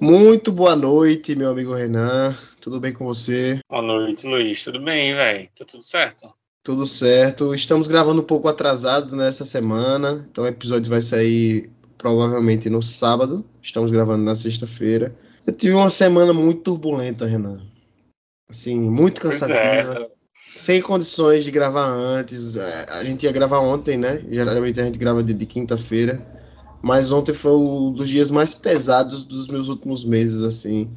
Muito boa noite, meu amigo Renan. Tudo bem com você? Boa noite, Luiz. Tudo bem, velho? Tá tudo certo? Tudo certo. Estamos gravando um pouco atrasados nessa semana, então o episódio vai sair provavelmente no sábado. Estamos gravando na sexta-feira. Eu tive uma semana muito turbulenta, Renan. Assim, muito cansativa. É. Sem condições de gravar antes. É, a gente ia gravar ontem, né? Geralmente a gente grava de, de quinta-feira. Mas ontem foi um dos dias mais pesados dos meus últimos meses, assim.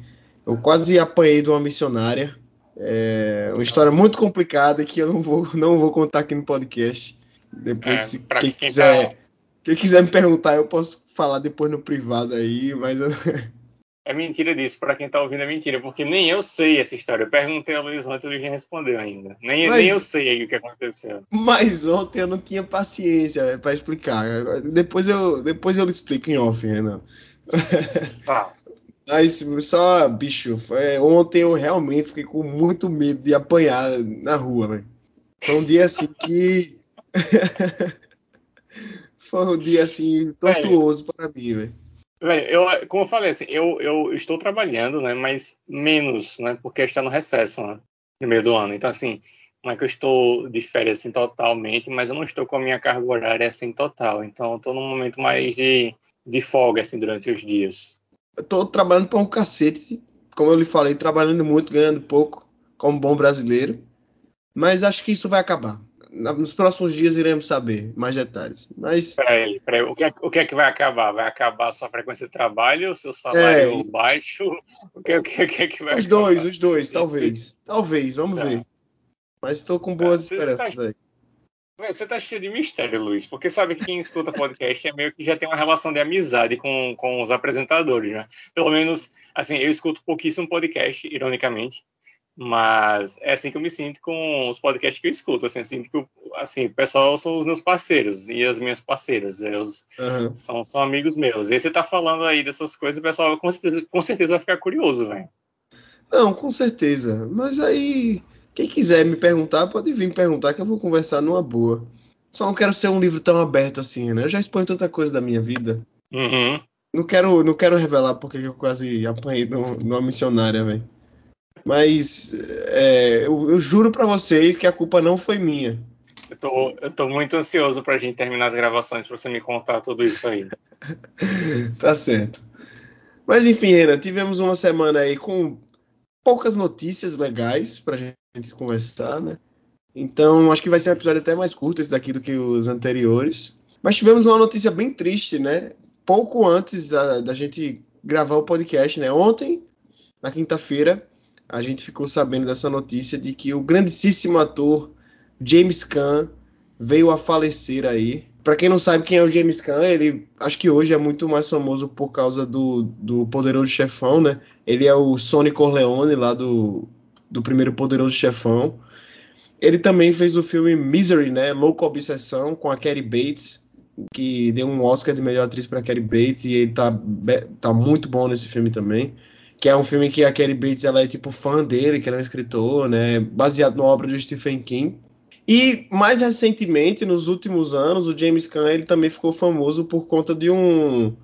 Eu quase apanhei de uma missionária. É uma história muito complicada que eu não vou, não vou contar aqui no podcast. Depois, é, se quem, quem, quiser, tá... quem quiser me perguntar, eu posso falar depois no privado aí, mas eu... É mentira disso, para quem tá ouvindo é mentira, porque nem eu sei essa história. Eu perguntei ao Luiz ontem e ele já respondeu ainda. Nem, mas, nem eu sei aí o que aconteceu. Mas ontem eu não tinha paciência para explicar. Depois eu, depois eu explico em off, Renan. Tá. Mas só, bicho, foi, ontem eu realmente fiquei com muito medo de apanhar na rua, velho. Foi um dia assim que. foi um dia assim tortuoso para mim, velho. Eu, como eu falei, assim, eu, eu estou trabalhando, né, mas menos, né, porque está no recesso, né, no meio do ano. Então, assim, não é que eu estou de férias, assim, totalmente, mas eu não estou com a minha carga horária, assim, total. Então, estou num momento mais de, de folga, assim, durante os dias. Estou trabalhando para um cacete, como eu lhe falei, trabalhando muito, ganhando pouco, como bom brasileiro. Mas acho que isso vai acabar nos próximos dias iremos saber mais detalhes. Mas. Peraí, peraí. O, que é, o que é que vai acabar? Vai acabar a sua frequência de trabalho, o seu salário é, baixo? O que, o, que, o que é que vai Os acabar? dois, os dois, talvez. Talvez, vamos tá. ver. Mas estou com boas tá, esperanças tá, aí. Você tá cheio de mistério, Luiz, porque sabe que quem escuta podcast é meio que já tem uma relação de amizade com, com os apresentadores, né? Pelo menos, assim, eu escuto pouquíssimo podcast, ironicamente. Mas é assim que eu me sinto com os podcasts que eu escuto. Assim, eu sinto que assim, o pessoal são os meus parceiros e as minhas parceiras. Eles uhum. são, são amigos meus. E aí você tá falando aí dessas coisas, o pessoal com certeza, com certeza vai ficar curioso, velho. Não, com certeza. Mas aí, quem quiser me perguntar, pode vir me perguntar que eu vou conversar numa boa. Só não quero ser um livro tão aberto assim, né? Eu já exponho tanta coisa da minha vida. Uhum. Não quero, não quero revelar porque eu quase apanhei numa missionária, velho. Mas é, eu, eu, juro para vocês que a culpa não foi minha. Eu tô, eu tô muito ansioso pra gente terminar as gravações pra você me contar tudo isso aí. tá certo. Mas enfim, Renan, tivemos uma semana aí com poucas notícias legais pra gente conversar, né? Então, acho que vai ser um episódio até mais curto esse daqui do que os anteriores. Mas tivemos uma notícia bem triste, né? Pouco antes da, da gente gravar o podcast, né? Ontem, na quinta-feira, a gente ficou sabendo dessa notícia de que o grandíssimo ator James Caan veio a falecer aí. Para quem não sabe quem é o James Caan, ele acho que hoje é muito mais famoso por causa do, do Poderoso Chefão, né? Ele é o Sonny Corleone lá do, do primeiro Poderoso Chefão. Ele também fez o filme Misery, né? Louco Obsessão com a Kerry Bates, que deu um Oscar de melhor atriz para Kerry Bates e ele tá, tá muito bom nesse filme também que é um filme que a Kelly Bates ela é tipo fã dele, que ela é um escritor, né, baseado na obra do Stephen King. E mais recentemente, nos últimos anos, o James Caan ele também ficou famoso por conta de um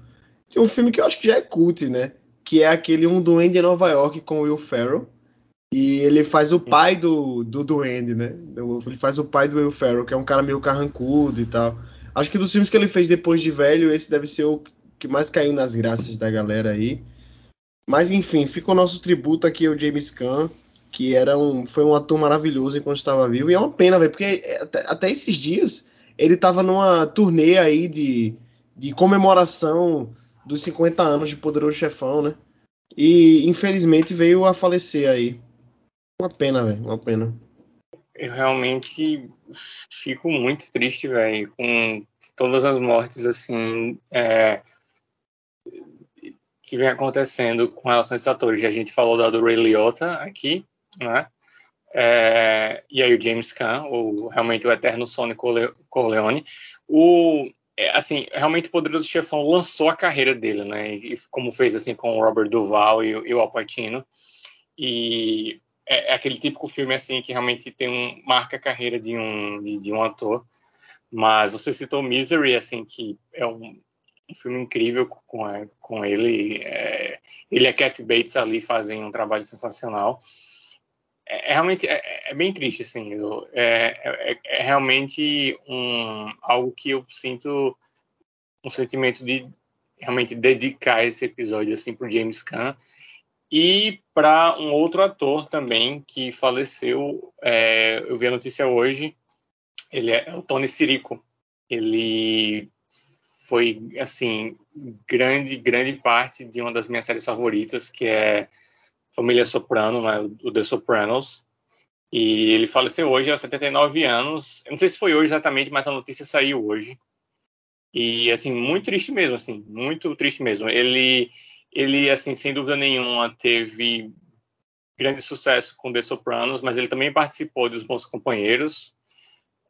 de um filme que eu acho que já é cult, né, que é aquele Um Duende em Nova York com Will Ferrell. E ele faz o pai do, do Duende, né? Ele faz o pai do Will Ferrell, que é um cara meio carrancudo e tal. Acho que dos filmes que ele fez depois de velho, esse deve ser o que mais caiu nas graças da galera aí. Mas enfim, fica o nosso tributo aqui ao James Caan, que era um, foi um ator maravilhoso enquanto estava vivo. E é uma pena, velho, porque até, até, esses dias ele estava numa turnê aí de, de comemoração dos 50 anos de Poderoso Chefão, né? E infelizmente veio a falecer aí. Uma pena, velho, uma pena. Eu realmente fico muito triste, velho, com todas as mortes, assim. É que vem acontecendo com relação a esses atores. A gente falou da do Ray Liotta aqui, né? É, e aí o James Caan, o, realmente o eterno Sonny Corleone. O, é, assim, realmente o Poderoso Chefão lançou a carreira dele, né? E, como fez assim com o Robert Duval e, e o Al Pacino. E é, é, aquele típico filme assim que realmente tem um marca a carreira de um de, de um ator. Mas você citou Misery, assim, que é um um filme incrível com, com ele. É, ele e a Cat Bates ali fazem um trabalho sensacional. É, é realmente é, é, bem triste, assim. Eu, é, é, é, realmente um, algo que eu sinto um sentimento de realmente dedicar esse episódio assim para James Caan e para um outro ator também que faleceu. É, eu vi a notícia hoje. Ele é o Tony Sirico. Ele foi assim grande grande parte de uma das minhas séries favoritas que é Família Soprano, né, o The Sopranos. E ele faleceu hoje aos 79 anos. Eu não sei se foi hoje exatamente, mas a notícia saiu hoje. E assim, muito triste mesmo, assim, muito triste mesmo. Ele ele assim, sem dúvida nenhuma, teve grande sucesso com The Sopranos, mas ele também participou dos Bons Companheiros.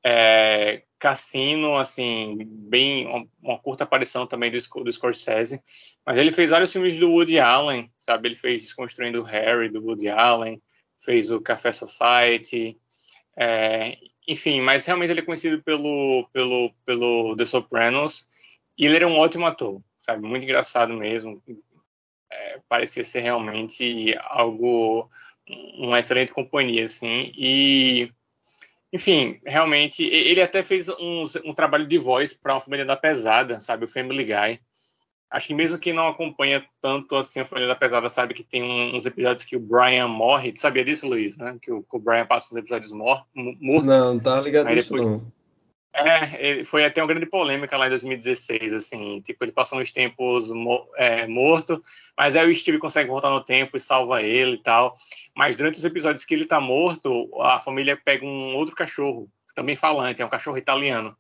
É, Cassino, assim, bem uma, curta aparição também do, do Scorsese, mas ele fez vários filmes do Woody Allen, sabe? Ele fez Desconstruindo Harry do Woody Allen, fez o Café Society, é, enfim, mas realmente ele é conhecido pelo, pelo, pelo The Sopranos e ele era um ótimo ator, sabe? Muito engraçado mesmo. É, parecia ser realmente algo, uma excelente companhia, assim. E, enfim, realmente, ele até fez um, um trabalho de voz para uma família da pesada, sabe? O Family Guy acho que mesmo quem não acompanha tanto assim a Folha da Pesada sabe que tem uns episódios que o Brian morre. Tu sabia disso, Luiz? Né? Que o, que o Brian passa os episódios morto. Não, não tá ligado nisso depois... não. É, foi até uma grande polêmica lá em 2016, assim, tipo, ele passou uns tempos é, morto, mas aí o Steve consegue voltar no tempo e salva ele e tal. Mas durante os episódios que ele tá morto, a família pega um outro cachorro, também falante, é um cachorro italiano.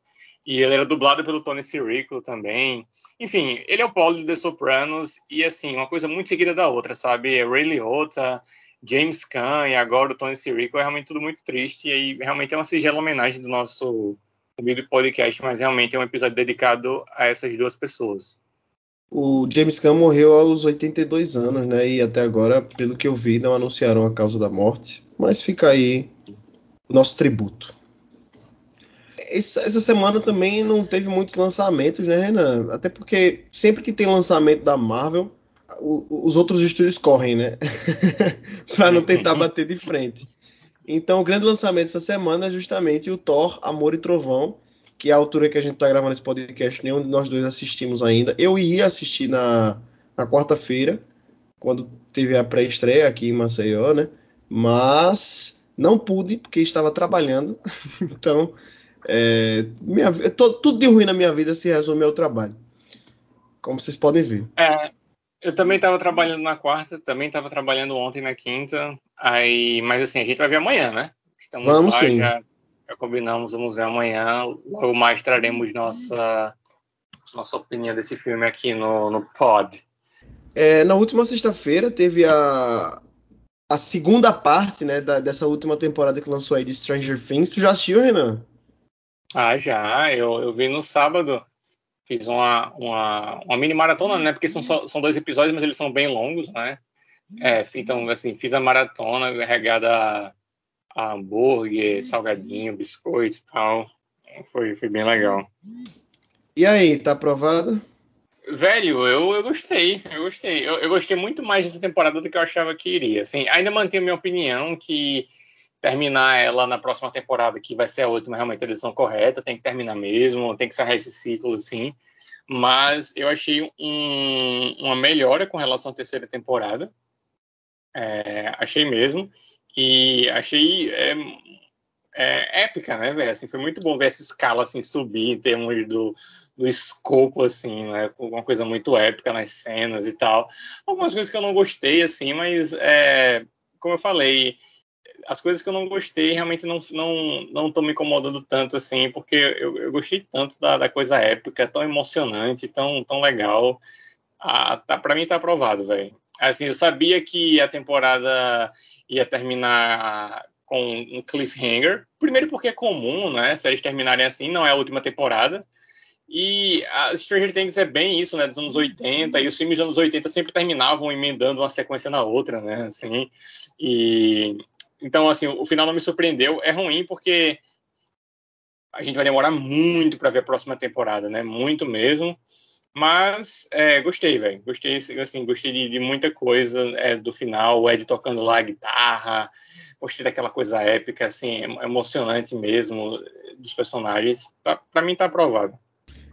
E ele era dublado pelo Tony Sirico também. Enfim, ele é o Paulo de The Sopranos e, assim, uma coisa muito seguida da outra, sabe? É Ray Liotta, James Caan e agora o Tony Sirico. É realmente tudo muito triste e aí, realmente é uma sigela homenagem do nosso humilde podcast, mas realmente é um episódio dedicado a essas duas pessoas. O James Caan morreu aos 82 anos, né? E até agora, pelo que eu vi, não anunciaram a causa da morte. Mas fica aí o nosso tributo essa semana também não teve muitos lançamentos, né, Renan? Até porque sempre que tem lançamento da Marvel, os outros estúdios correm, né? para não tentar bater de frente. Então, o grande lançamento essa semana é justamente o Thor, Amor e Trovão, que é a altura que a gente está gravando esse podcast, nenhum de nós dois assistimos ainda. Eu ia assistir na, na quarta-feira, quando teve a pré-estreia aqui em Maceió, né? Mas não pude, porque estava trabalhando. então, é, minha, tô, tudo de ruim na minha vida se resume ao trabalho. Como vocês podem ver. É, eu também estava trabalhando na quarta, também estava trabalhando ontem na quinta. Aí, mas assim, a gente vai ver amanhã, né? Estamos vamos lá, sim. Já, já combinamos, vamos ver amanhã. Logo mais traremos nossa, nossa opinião desse filme aqui no, no pod. É, na última sexta-feira teve a, a segunda parte né, da, dessa última temporada que lançou aí de Stranger Things. Tu já assistiu, Renan? Ah, já. Eu, eu vi no sábado. Fiz uma, uma, uma mini maratona, né? Porque são, só, são dois episódios, mas eles são bem longos, né? É, então, assim, fiz a maratona regada a, a hambúrguer, salgadinho, biscoito e tal. Foi, foi bem legal. E aí, tá aprovado? Velho, eu, eu gostei, eu gostei. Eu, eu, gostei muito mais dessa temporada do que eu achava que iria. Assim, ainda mantenho minha opinião que terminar ela na próxima temporada, que vai ser a última realmente a decisão correta, tem que terminar mesmo, tem que encerrar esse ciclo assim. Mas eu achei um, uma melhora com relação à terceira temporada. É, achei mesmo. E achei é, é, épica, né, velho? Assim, foi muito bom ver essa escala assim, subir em termos do, do escopo, assim, né? Uma coisa muito épica nas cenas e tal. Algumas coisas que eu não gostei, assim, mas é, como eu falei, as coisas que eu não gostei realmente não não não me incomodando tanto assim, porque eu, eu gostei tanto da, da, coisa épica, tão emocionante, tão tão legal. Ah, tá, para mim tá aprovado, velho. Assim, eu sabia que a temporada ia terminar com um cliffhanger. Primeiro porque é comum, né? Séries terminarem assim, não é a última temporada. E a Stranger Things é bem isso, né? Dos anos 80, e os filmes dos anos 80 sempre terminavam emendando uma sequência na outra, né? Assim, e então, assim, o final não me surpreendeu. É ruim porque a gente vai demorar muito para ver a próxima temporada, né? Muito mesmo. Mas é, gostei, velho. Gostei, assim, gostei de, de muita coisa é, do final, o Ed tocando lá a guitarra, gostei daquela coisa épica, assim, emocionante mesmo dos personagens. Tá, pra mim tá aprovado.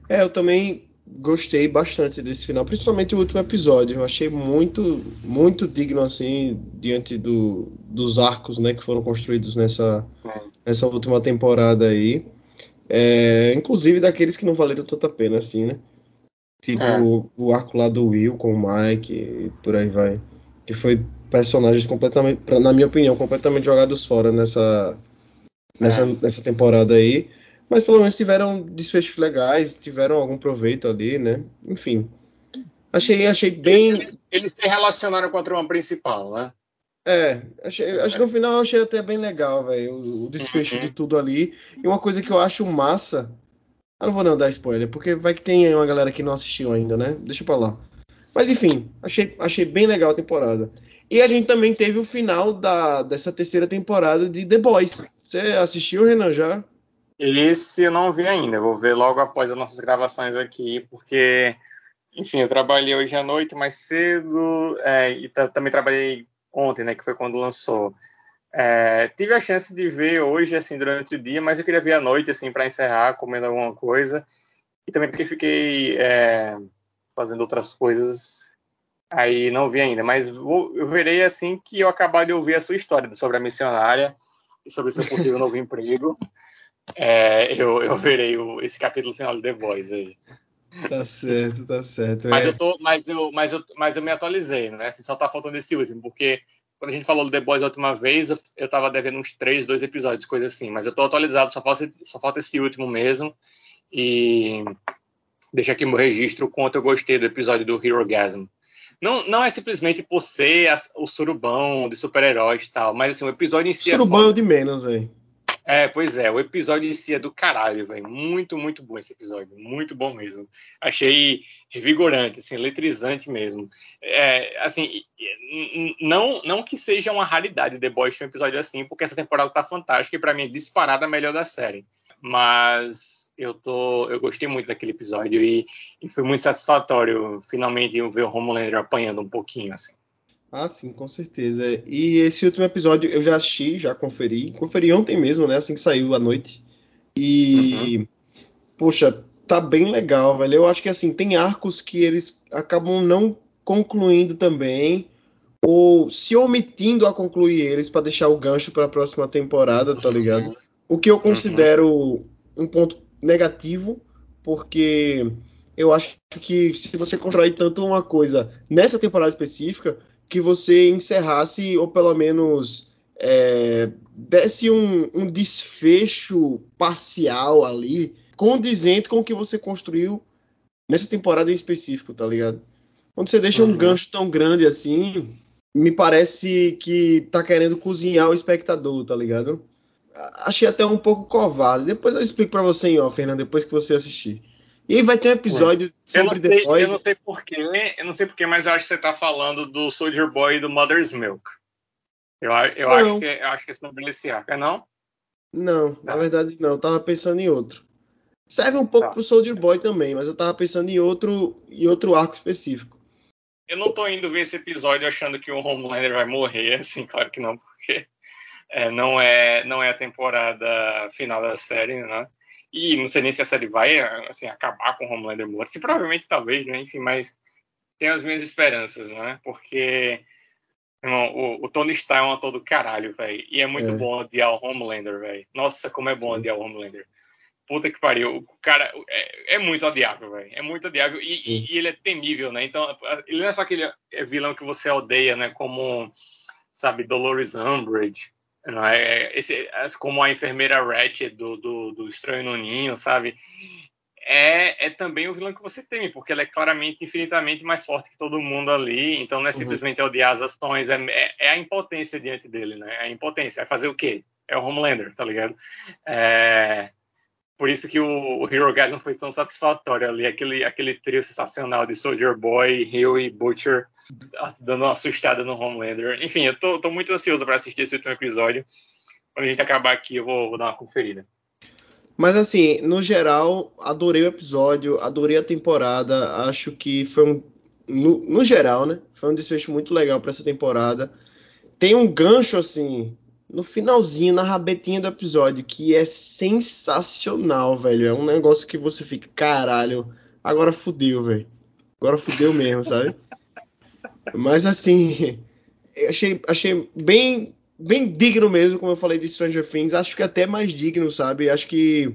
É, eu também gostei bastante desse final, principalmente o último episódio. Eu achei muito, muito digno, assim, diante do, dos arcos, né, que foram construídos nessa, nessa última temporada aí. É, inclusive daqueles que não valeram tanta pena, assim, né? Tipo é. o, o, arco lá do Will com o Mike e por aí vai. Que foi personagens completamente, na minha opinião, completamente jogados fora nessa, nessa, é. nessa temporada aí. Mas pelo menos tiveram desfechos legais, tiveram algum proveito ali, né? Enfim. Achei, achei bem. Eles, eles se relacionaram com a trama principal, né? É, achei, acho que no final eu achei até bem legal, velho, o, o, desfecho uhum. de tudo ali. E uma coisa que eu acho massa. Eu não vou não dar spoiler, porque vai que tem uma galera que não assistiu ainda, né? Deixa pra lá. Mas enfim, achei, achei bem legal a temporada. E a gente também teve o final da, dessa terceira temporada de The Boys. Você assistiu, Renan, já? Esse eu não vi ainda, vou ver logo após as nossas gravações aqui, porque, enfim, eu trabalhei hoje à noite mais cedo, é, e também trabalhei ontem, né, que foi quando lançou. É, tive a chance de ver hoje, assim, durante o dia, mas eu queria ver à noite, assim, para encerrar, comendo alguma coisa, e também porque fiquei é, fazendo outras coisas, aí não vi ainda, mas vou, eu verei assim que eu acabar de ouvir a sua história sobre a missionária e sobre seu possível novo emprego é, eu, eu verei o, esse capítulo final de The Boys aí. Tá certo, tá certo. Mas, é. eu, tô, mas, eu, mas, eu, mas eu me atualizei, né? Assim, só tá faltando esse último, porque quando a gente falou do The Boys a última vez, eu, eu tava devendo uns três, dois episódios, coisa assim. Mas eu tô atualizado, só falta, só falta esse último mesmo. E deixa aqui meu registro o quanto eu gostei do episódio do Hero Gasm. Não, não é simplesmente por ser o surubão de super-heróis e tal, mas assim, o episódio em si surubão é. Surubão de menos, velho. É, pois é, o episódio em si é do caralho, velho. Muito, muito bom esse episódio. Muito bom mesmo. Achei revigorante, assim, eletrizante mesmo. É, assim, não, não que seja uma raridade The Boys ter um episódio assim, porque essa temporada tá fantástica e para mim é disparada a melhor da série. Mas eu tô, eu gostei muito daquele episódio e, e foi muito satisfatório finalmente ver o Homelander apanhando um pouquinho, assim. Ah, sim, com certeza. E esse último episódio eu já assisti, já conferi. Conferi ontem mesmo, né? Assim que saiu à noite. E, uhum. poxa, tá bem legal, velho. Eu acho que assim, tem arcos que eles acabam não concluindo também, ou se omitindo a concluir eles para deixar o gancho para a próxima temporada, tá ligado? O que eu considero uhum. um ponto negativo, porque eu acho que se você constrói tanto uma coisa nessa temporada específica, que você encerrasse, ou pelo menos é, desse um, um, desfecho parcial ali, condizente com o que você construiu nessa temporada em específico, tá ligado? Quando você deixa uhum. um gancho tão grande assim, me parece que tá querendo cozinhar o espectador, tá ligado? Achei até um pouco covarde. Depois eu explico para você em off, Fernando, depois que você assistir. E vai ter um episódio Sim. sobre The Boys. Eu não sei porquê, eu não sei porquê, mas eu acho que você tá falando do Soldier Boy e do Mother's Milk. Eu, eu, acho, que, eu acho que é sobre esse arco, é não? Não, tá. na verdade não, eu tava pensando em outro. Serve um pouco tá. pro Soldier Boy também, mas eu tava pensando em outro, em outro arco específico. Eu não tô indo ver esse episódio achando que o Homelander vai morrer, assim, claro que não, porque é, não, é, não é a temporada final da série, né? E não sei nem se a série vai assim, acabar com o Homelander morto. Se provavelmente talvez, né? Enfim, mas tenho as minhas esperanças, né? Porque irmão, o, o, Tony Stark é um ator do caralho, velho. E é muito é. bom odiar o Homelander, velho. Nossa, como é bom Sim. odiar o Homelander. Puta que pariu. O cara é, é muito odiável, velho. É muito odiável. E, e, e, ele é temível, né? Então, ele não é só aquele vilão que você odeia, né? Como, sabe, Dolores Umbridge não é, é esse, é como a enfermeira Ratchet do, do, do Estranho no Ninho, sabe? É, é, também o vilão que você teme, porque ela é claramente infinitamente mais forte que todo mundo ali. Então não é uhum. simplesmente uhum. odiar as ações, é, é, é, a impotência diante dele, né? É a impotência. É fazer o quê? É o Homelander, tá ligado? É, por isso que o, o Hero Guys não foi tão satisfatório ali, aquele, aquele trio sensacional de Soldier Boy, Hill e Butcher dando uma assustada no Homelander. Enfim, eu tô, tô muito ansioso para assistir esse último episódio. Quando a gente acabar aqui, eu vou, vou dar uma conferida. Mas assim, no geral, adorei o episódio, adorei a temporada. Acho que foi um. No, no geral, né? Foi um desfecho muito legal para essa temporada. Tem um gancho, assim, no finalzinho, na rabetinha do episódio, que é sensacional, velho. É um negócio que você fica, caralho, agora fudeu, velho. Agora fudeu mesmo, sabe? Mas assim, achei, achei bem, bem digno mesmo, como eu falei de Stranger Things. Acho que até mais digno, sabe? Acho que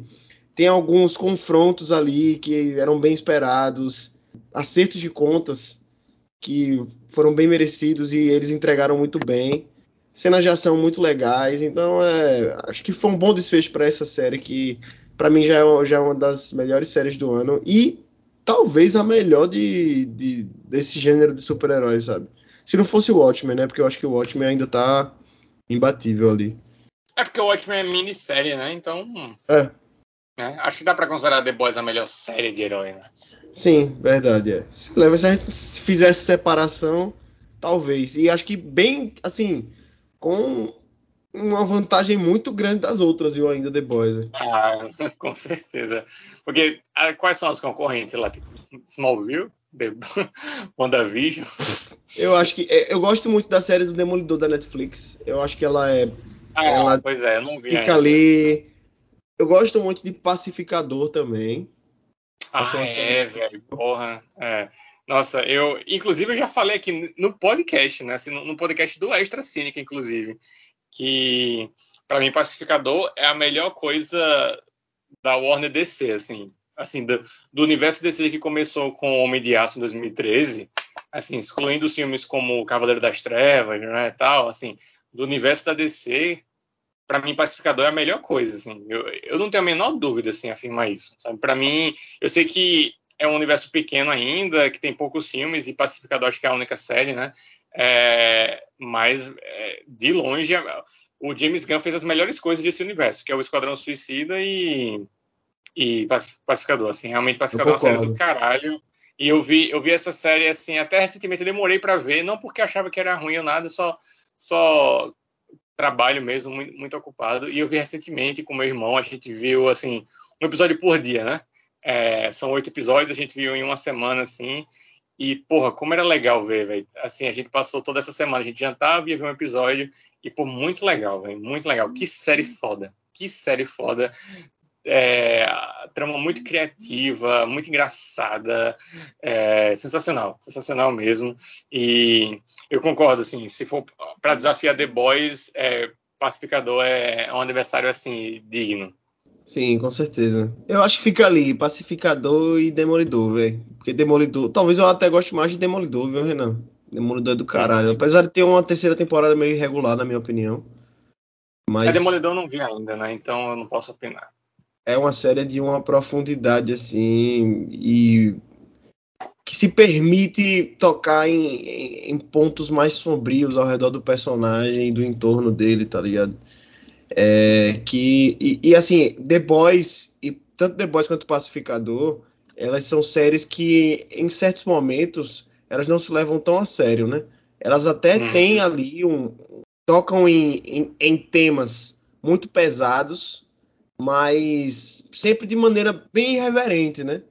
tem alguns confrontos ali que eram bem esperados, acertos de contas que foram bem merecidos e eles entregaram muito bem cenas de ação muito legais. Então, é, acho que foi um bom desfecho para essa série que, para mim, já é, já é uma das melhores séries do ano e talvez a melhor de, de desse gênero de super-heróis, sabe? Se não fosse o Watchmen, né? Porque eu acho que o Watchmen ainda tá imbatível ali. É porque o Watchmen é minissérie, né? Então. É. Né? Acho que dá para considerar The Boys a melhor série de herói, né? Sim, verdade. É. Se, leva, se a gente fizesse separação, talvez. E acho que bem, assim, com uma vantagem muito grande das outras, viu, ainda The Boys. Né? Ah, com certeza. Porque ah, quais são as concorrentes? Sei lá, tipo, Smallville, The... WandaVision. Eu acho que. É, eu gosto muito da série do Demolidor da Netflix. Eu acho que ela é. Ah, ela pois é, eu não vi. Fica ainda. ali. Eu gosto muito de Pacificador também. Ah, é, velho, porra. É. Nossa, eu, inclusive, eu já falei aqui no podcast, né? Assim, no, podcast do Extra Cínica, inclusive, que para mim Pacificador é a melhor coisa da Warner DC, assim, assim do, do, universo DC que começou com Homem de Aço em 2013, assim, excluindo os filmes como Cavaleiro das Trevas, né, tal, assim, do universo da DC, para mim Pacificador é a melhor coisa, assim. Eu, eu não tenho a menor dúvida assim afirmar isso? Para mim, eu sei que é um universo pequeno ainda, que tem poucos filmes, e Pacificador acho que é a única série, né? É, mas, é, de longe, o James Gunn fez as melhores coisas desse universo, que é o Esquadrão Suicida e, e Pacificador. Assim, realmente, Pacificador é uma série do caralho. E eu vi, eu vi essa série, assim, até recentemente eu demorei para ver, não porque achava que era ruim ou nada, só, só trabalho mesmo, muito, muito ocupado. E eu vi recentemente com meu irmão, a gente viu, assim, um episódio por dia, né? É, são oito episódios, a gente viu em uma semana, assim. E, porra, como era legal ver, velho. Assim, a gente passou toda essa semana, a gente jantava, ia ver um episódio. E, pô, muito legal, velho. Muito legal. Que série foda. Que série foda. É, trama muito criativa, muito engraçada, é, sensacional, sensacional mesmo. E eu concordo, assim, se for para desafiar The Boys, é, Pacificador é, um adversário assim digno. Sim, com certeza. Eu acho que fica ali, Pacificador e Demolidor, velho. Porque Demolidor. Talvez eu até goste mais de Demolidor, viu, Renan? Demolidor é do caralho. Apesar de ter uma terceira temporada meio irregular, na minha opinião. Mas. É Demolidor eu não vi ainda, né? Então eu não posso opinar. É uma série de uma profundidade, assim. E. Que se permite tocar em, em, em pontos mais sombrios ao redor do personagem e do entorno dele, tá ligado? É, que, e, e, assim, The Boys, e tanto The Boys quanto Pacificador, elas são séries que, em certos momentos, elas não se levam tão a sério, né? Elas até uhum. têm ali um. tocam em, em, em, temas muito pesados, mas sempre de maneira bem irreverente, né?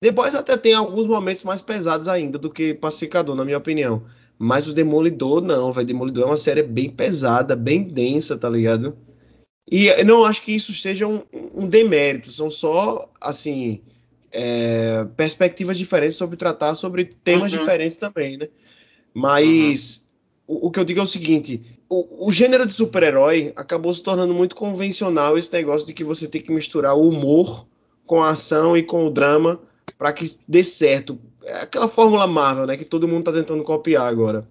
The Boys até tem alguns momentos mais pesados ainda do que Pacificador, na minha opinião. Mas o Demolidor não, velho. Demolidor é uma série bem pesada, bem densa, tá ligado? E eu não acho que isso seja um, um demérito, são só, assim, é, perspectivas diferentes sobre tratar sobre temas uhum. diferentes também, né? Mas uhum. o, o, que eu digo é o seguinte: o, o gênero de super-herói acabou se tornando muito convencional esse negócio de que você tem que misturar o humor com a ação e com o drama para que dê certo. É aquela fórmula Marvel, né? Que todo mundo tá tentando copiar agora.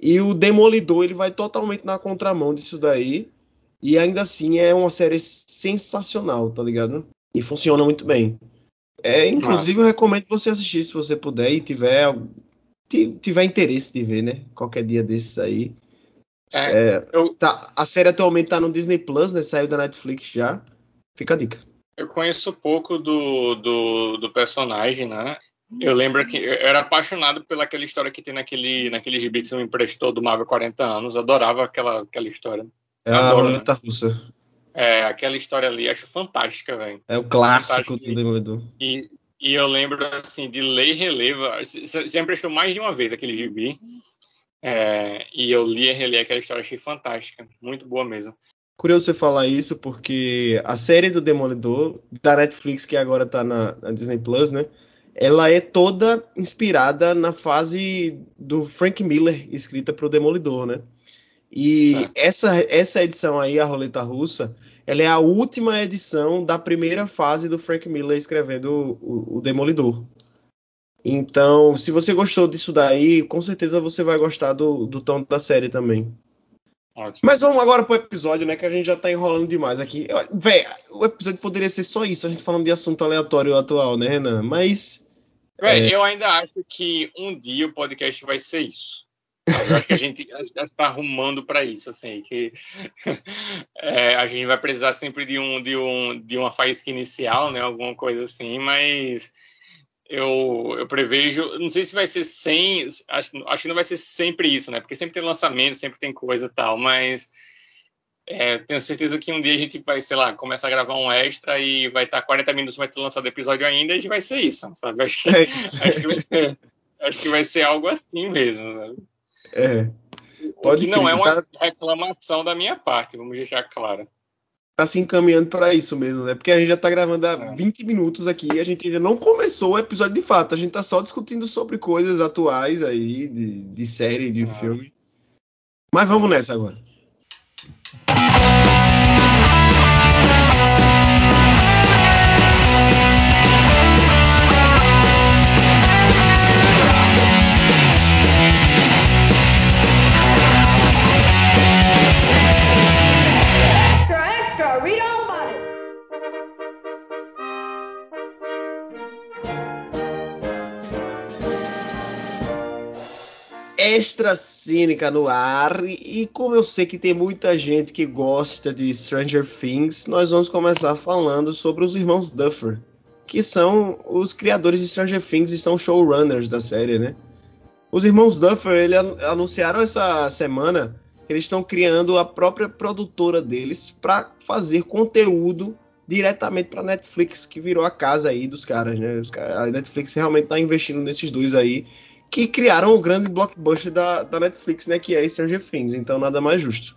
E o Demolidor ele vai totalmente na contramão disso daí. E ainda assim é uma série sensacional, tá ligado? E funciona muito bem. É, inclusive Nossa. eu recomendo você assistir se você puder e tiver tiver interesse de ver, né? Qualquer dia desses aí. É, é, eu... tá, a série atualmente tá no Disney Plus, né? Saiu da Netflix já. Fica a dica. Eu conheço pouco do, do, do personagem, né? Eu lembro que eu era apaixonado pela aquela história que tem naquele, naquele gibi que você me emprestou do Marvel 40 anos. Adorava aquela, aquela história. É a roleta né? russa. É, aquela história ali acho fantástica, velho. É o clássico do Demolidor. E, e eu lembro, assim, de ler e reler. Sempre achou mais de uma vez aquele gibi. É, e eu li e reli aquela história, achei fantástica. Muito boa mesmo. Curioso você falar isso, porque a série do Demolidor, da Netflix, que agora tá na, na Disney Plus, né? Ela é toda inspirada na fase do Frank Miller, escrita pro Demolidor, né? E essa, essa edição aí, a Roleta Russa, ela é a última edição da primeira fase do Frank Miller escrevendo o, o, o Demolidor. Então, se você gostou disso daí, com certeza você vai gostar do, do tom da série também. Ótimo. Mas vamos agora pro episódio, né? Que a gente já tá enrolando demais aqui. Véi, o episódio poderia ser só isso, a gente falando de assunto aleatório atual, né, Renan? Mas. Véi, é... eu ainda acho que um dia o podcast vai ser isso. Eu acho que a gente está arrumando para isso, assim, que é, a gente vai precisar sempre de um, de um, de uma faísca inicial, né, alguma coisa assim, mas eu, eu prevejo, não sei se vai ser sem, acho, acho que não vai ser sempre isso, né? Porque sempre tem lançamento, sempre tem coisa e tal, mas é, tenho certeza que um dia a gente vai, sei lá, começar a gravar um extra e vai estar 40 minutos, vai ter lançado episódio ainda, e a gente vai ser isso, sabe? Acho que, é isso. Acho, que vai ser, acho que vai ser algo assim mesmo, sabe? É. Pode o que não é uma tá... reclamação da minha parte, vamos deixar claro tá se encaminhando para isso mesmo, né? Porque a gente já tá gravando há é. 20 minutos aqui e a gente ainda não começou o episódio de fato. A gente tá só discutindo sobre coisas atuais aí, de, de série, de é. filme. Mas vamos nessa agora. Extra cínica no ar. E como eu sei que tem muita gente que gosta de Stranger Things, nós vamos começar falando sobre os irmãos Duffer, que são os criadores de Stranger Things e são showrunners da série, né? Os irmãos Duffer, eles anunciaram essa semana que eles estão criando a própria produtora deles para fazer conteúdo diretamente para Netflix, que virou a casa aí dos caras, né? A Netflix realmente está investindo nesses dois aí que criaram o grande blockbuster da, da Netflix, né? Que é Stranger Things. Então, nada mais justo.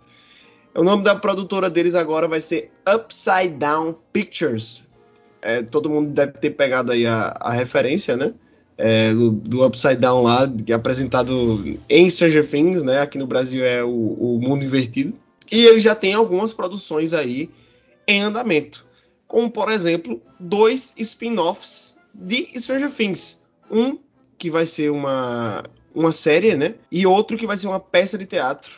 O nome da produtora deles agora vai ser Upside Down Pictures. É, todo mundo deve ter pegado aí a, a referência, né? É, do, do, Upside Down lá, que é apresentado em Stranger Things, né? Aqui no Brasil é o, o Mundo Invertido. E ele já tem algumas produções aí em andamento. Como, por exemplo, dois spin-offs de Stranger Things. Um que vai ser uma, uma série, né? E outro que vai ser uma peça de teatro,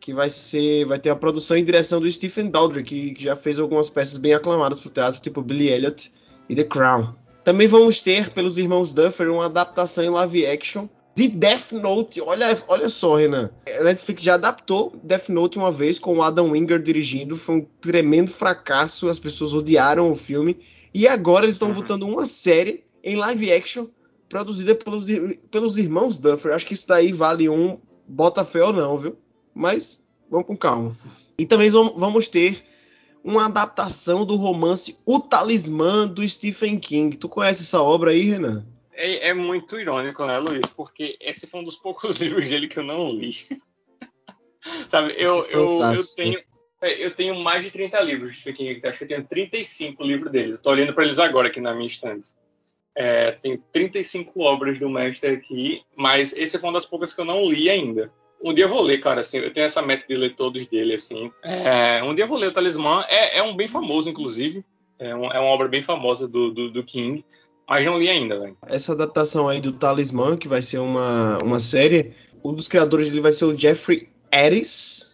que vai ser vai ter a produção e direção do Stephen Daldry, que, já fez algumas peças bem aclamadas para o teatro, tipo Billy Elliot e The Crown. Também vamos ter pelos irmãos Duffer uma adaptação em live action de Death Note. Olha, olha só, Renan. A Netflix já adaptou Death Note uma vez com o Adam Winger dirigindo. Foi um tremendo fracasso. As pessoas odiaram o filme. E agora eles estão botando uma série em live action produzida pelos, pelos irmãos Duffer. Acho que isso daí vale um bota fé ou não, viu? Mas vamos com calma. E também vamos ter uma adaptação do romance O Talismã do Stephen King. Tu conhece essa obra aí, Renan? É, é muito irônico, né, Luiz? Porque esse foi um dos poucos livros dele que eu não li. Sabe, eu, eu, eu, tenho, é, eu tenho mais de 30 livros de Stephen King. Acho que eu tenho 35 livros deles. Eu tô olhando para eles agora aqui na minha estante. É, tem 35 obras do mestre aqui, mas esse foi uma das poucas que eu não li ainda. Um dia eu vou ler, cara, assim, eu tenho essa meta de ler todos dele, assim. É, um dia eu vou ler o Talismã, é, é um bem famoso, inclusive. É, um, é, uma obra bem famosa do, do, do King, mas não li ainda, velho. Essa adaptação aí do Talismã, que vai ser uma, uma série, um dos criadores dele vai ser o Jeffrey Aris,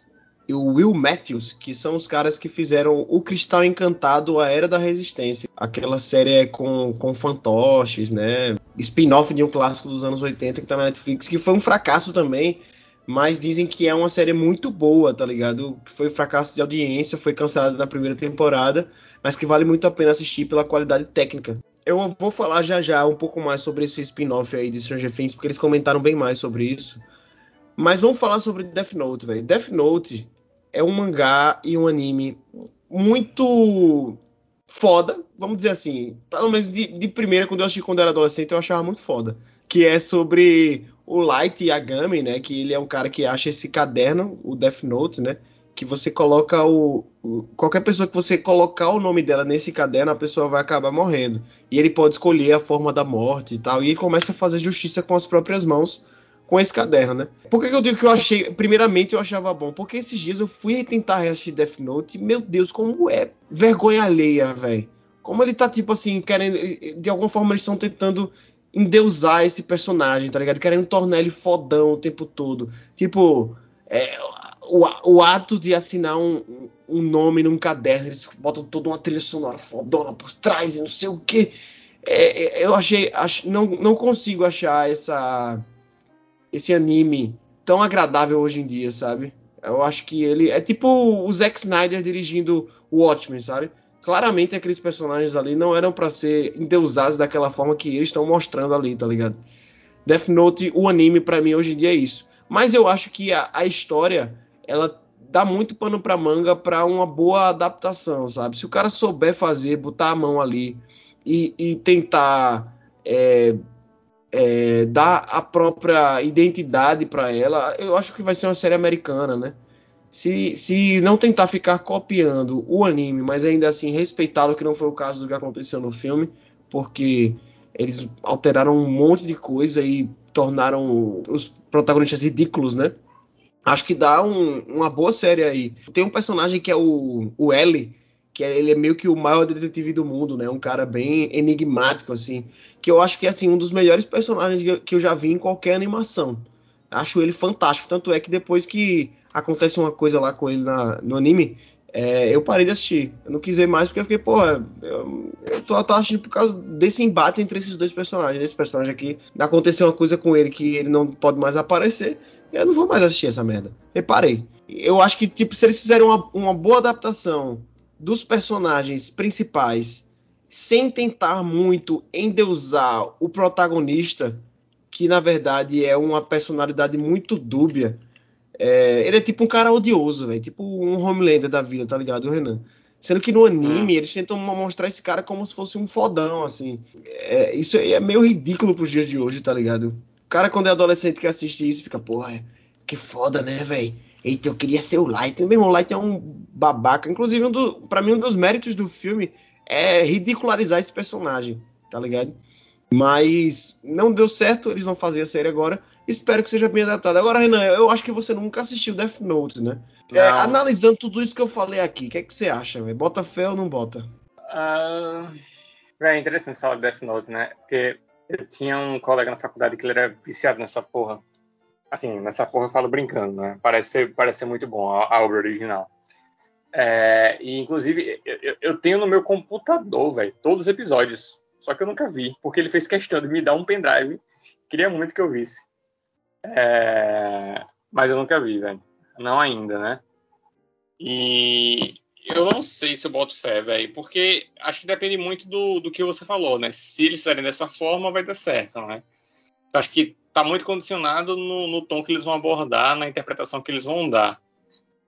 e o Will Matthews, que são os caras que fizeram O Cristal Encantado, A Era da Resistência. Aquela série com, com fantoches, né? Spin-off de um clássico dos anos 80 que tá na Netflix, que foi um fracasso também, mas dizem que é uma série muito boa, tá ligado? Que foi fracasso de audiência, foi cancelada na primeira temporada, mas que vale muito a pena assistir pela qualidade técnica. Eu vou falar já já um pouco mais sobre esse spin-off aí de Stranger Things, porque eles comentaram bem mais sobre isso. Mas vamos falar sobre Death Note, velho. Death Note é um mangá e um anime muito foda, vamos dizer assim. Pelo menos de, de, primeira, quando eu assisti quando eu era adolescente, eu achava muito foda. Que é sobre o Light Yagami, né? Que ele é um cara que acha esse caderno, o Death Note, né? Que você coloca o, o. Qualquer pessoa que você colocar o nome dela nesse caderno, a pessoa vai acabar morrendo. E ele pode escolher a forma da morte e tal. E ele começa a fazer justiça com as próprias mãos com esse caderno, né? Por que, que, eu digo que eu achei. Primeiramente, eu achava bom. Porque esses dias eu fui tentar reassistir Death Note e, meu Deus, como é vergonha alheia, velho. Como ele tá, tipo assim, querendo. De alguma forma, eles estão tentando endeusar esse personagem, tá ligado? Querendo tornar ele fodão o tempo todo. Tipo, é, o, o, ato de assinar um, um, nome num caderno, eles botam toda uma trilha sonora fodona por trás e não sei o que. É, é, eu achei. Ach, não, não consigo achar essa esse anime tão agradável hoje em dia, sabe? Eu acho que ele é tipo o Zack Snyder dirigindo o Watchmen, sabe? Claramente aqueles personagens ali não eram para ser endeusados daquela forma que eles estão mostrando ali, tá ligado? Death Note, o anime para mim hoje em dia é isso. Mas eu acho que a, a história ela dá muito pano para manga para uma boa adaptação, sabe? Se o cara souber fazer, botar a mão ali e, e tentar é, é, dar a própria identidade para ela, eu acho que vai ser uma série americana, né? Se, se não tentar ficar copiando o anime, mas ainda assim respeitá-lo, que não foi o caso do que aconteceu no filme, porque eles alteraram um monte de coisa e tornaram os protagonistas ridículos, né? Acho que dá um, uma boa série aí. Tem um personagem que é o, o L, que é, ele é meio que o maior detetive do mundo, né? Um cara bem enigmático, assim. Que eu acho que é assim, um dos melhores personagens que eu já vi em qualquer animação. Acho ele fantástico. Tanto é que depois que acontece uma coisa lá com ele na, no anime, é, eu parei de assistir. Eu não quis ver mais porque eu fiquei, porra, eu, eu tô, tô assistindo por causa desse embate entre esses dois personagens. Esse personagem aqui, aconteceu uma coisa com ele que ele não pode mais aparecer. Eu não vou mais assistir essa merda. Reparei. Eu acho que, tipo, se eles fizerem uma, uma boa adaptação dos personagens principais sem tentar muito endeusar o protagonista, que na verdade é uma personalidade muito dúbia. É, ele é tipo um cara odioso, velho. Tipo um Homelander da vida, tá ligado, Renan? Sendo que no anime hum. eles tentam mostrar esse cara como se fosse um fodão, assim. É, isso aí é meio ridículo pros dias de hoje, tá ligado? O cara, quando é adolescente que assiste isso, fica, porra, que foda, né, velho? Eita, eu queria ser o Light. Meu irmão, o Light é um babaca. Inclusive, um do, pra mim, um dos méritos do filme é ridicularizar esse personagem, tá ligado? Mas não deu certo, eles vão fazer a série agora. Espero que seja bem adaptado. Agora, Renan, eu acho que você nunca assistiu Death Note, né? É, analisando tudo isso que eu falei aqui, o que, é que você acha? Véio? Bota fé ou não bota? Uh, é interessante falar de Death Note, né? Porque eu tinha um colega na faculdade que ele era viciado nessa porra. Assim, nessa porra eu falo brincando, né? Parece ser, parece ser muito bom a, a obra original. É, e inclusive eu, eu, tenho no meu computador, velho, todos os episódios. Só que eu nunca vi, porque ele fez questão de me dar um pendrive. Queria muito que eu visse. É, mas eu nunca vi, velho. Não ainda, né? E eu não sei se eu boto fé, velho, porque acho que depende muito do, do que você falou, né? Se eles fizerem dessa forma, vai dar certo, né? Acho que está muito condicionado no, no, tom que eles vão abordar, na interpretação que eles vão dar.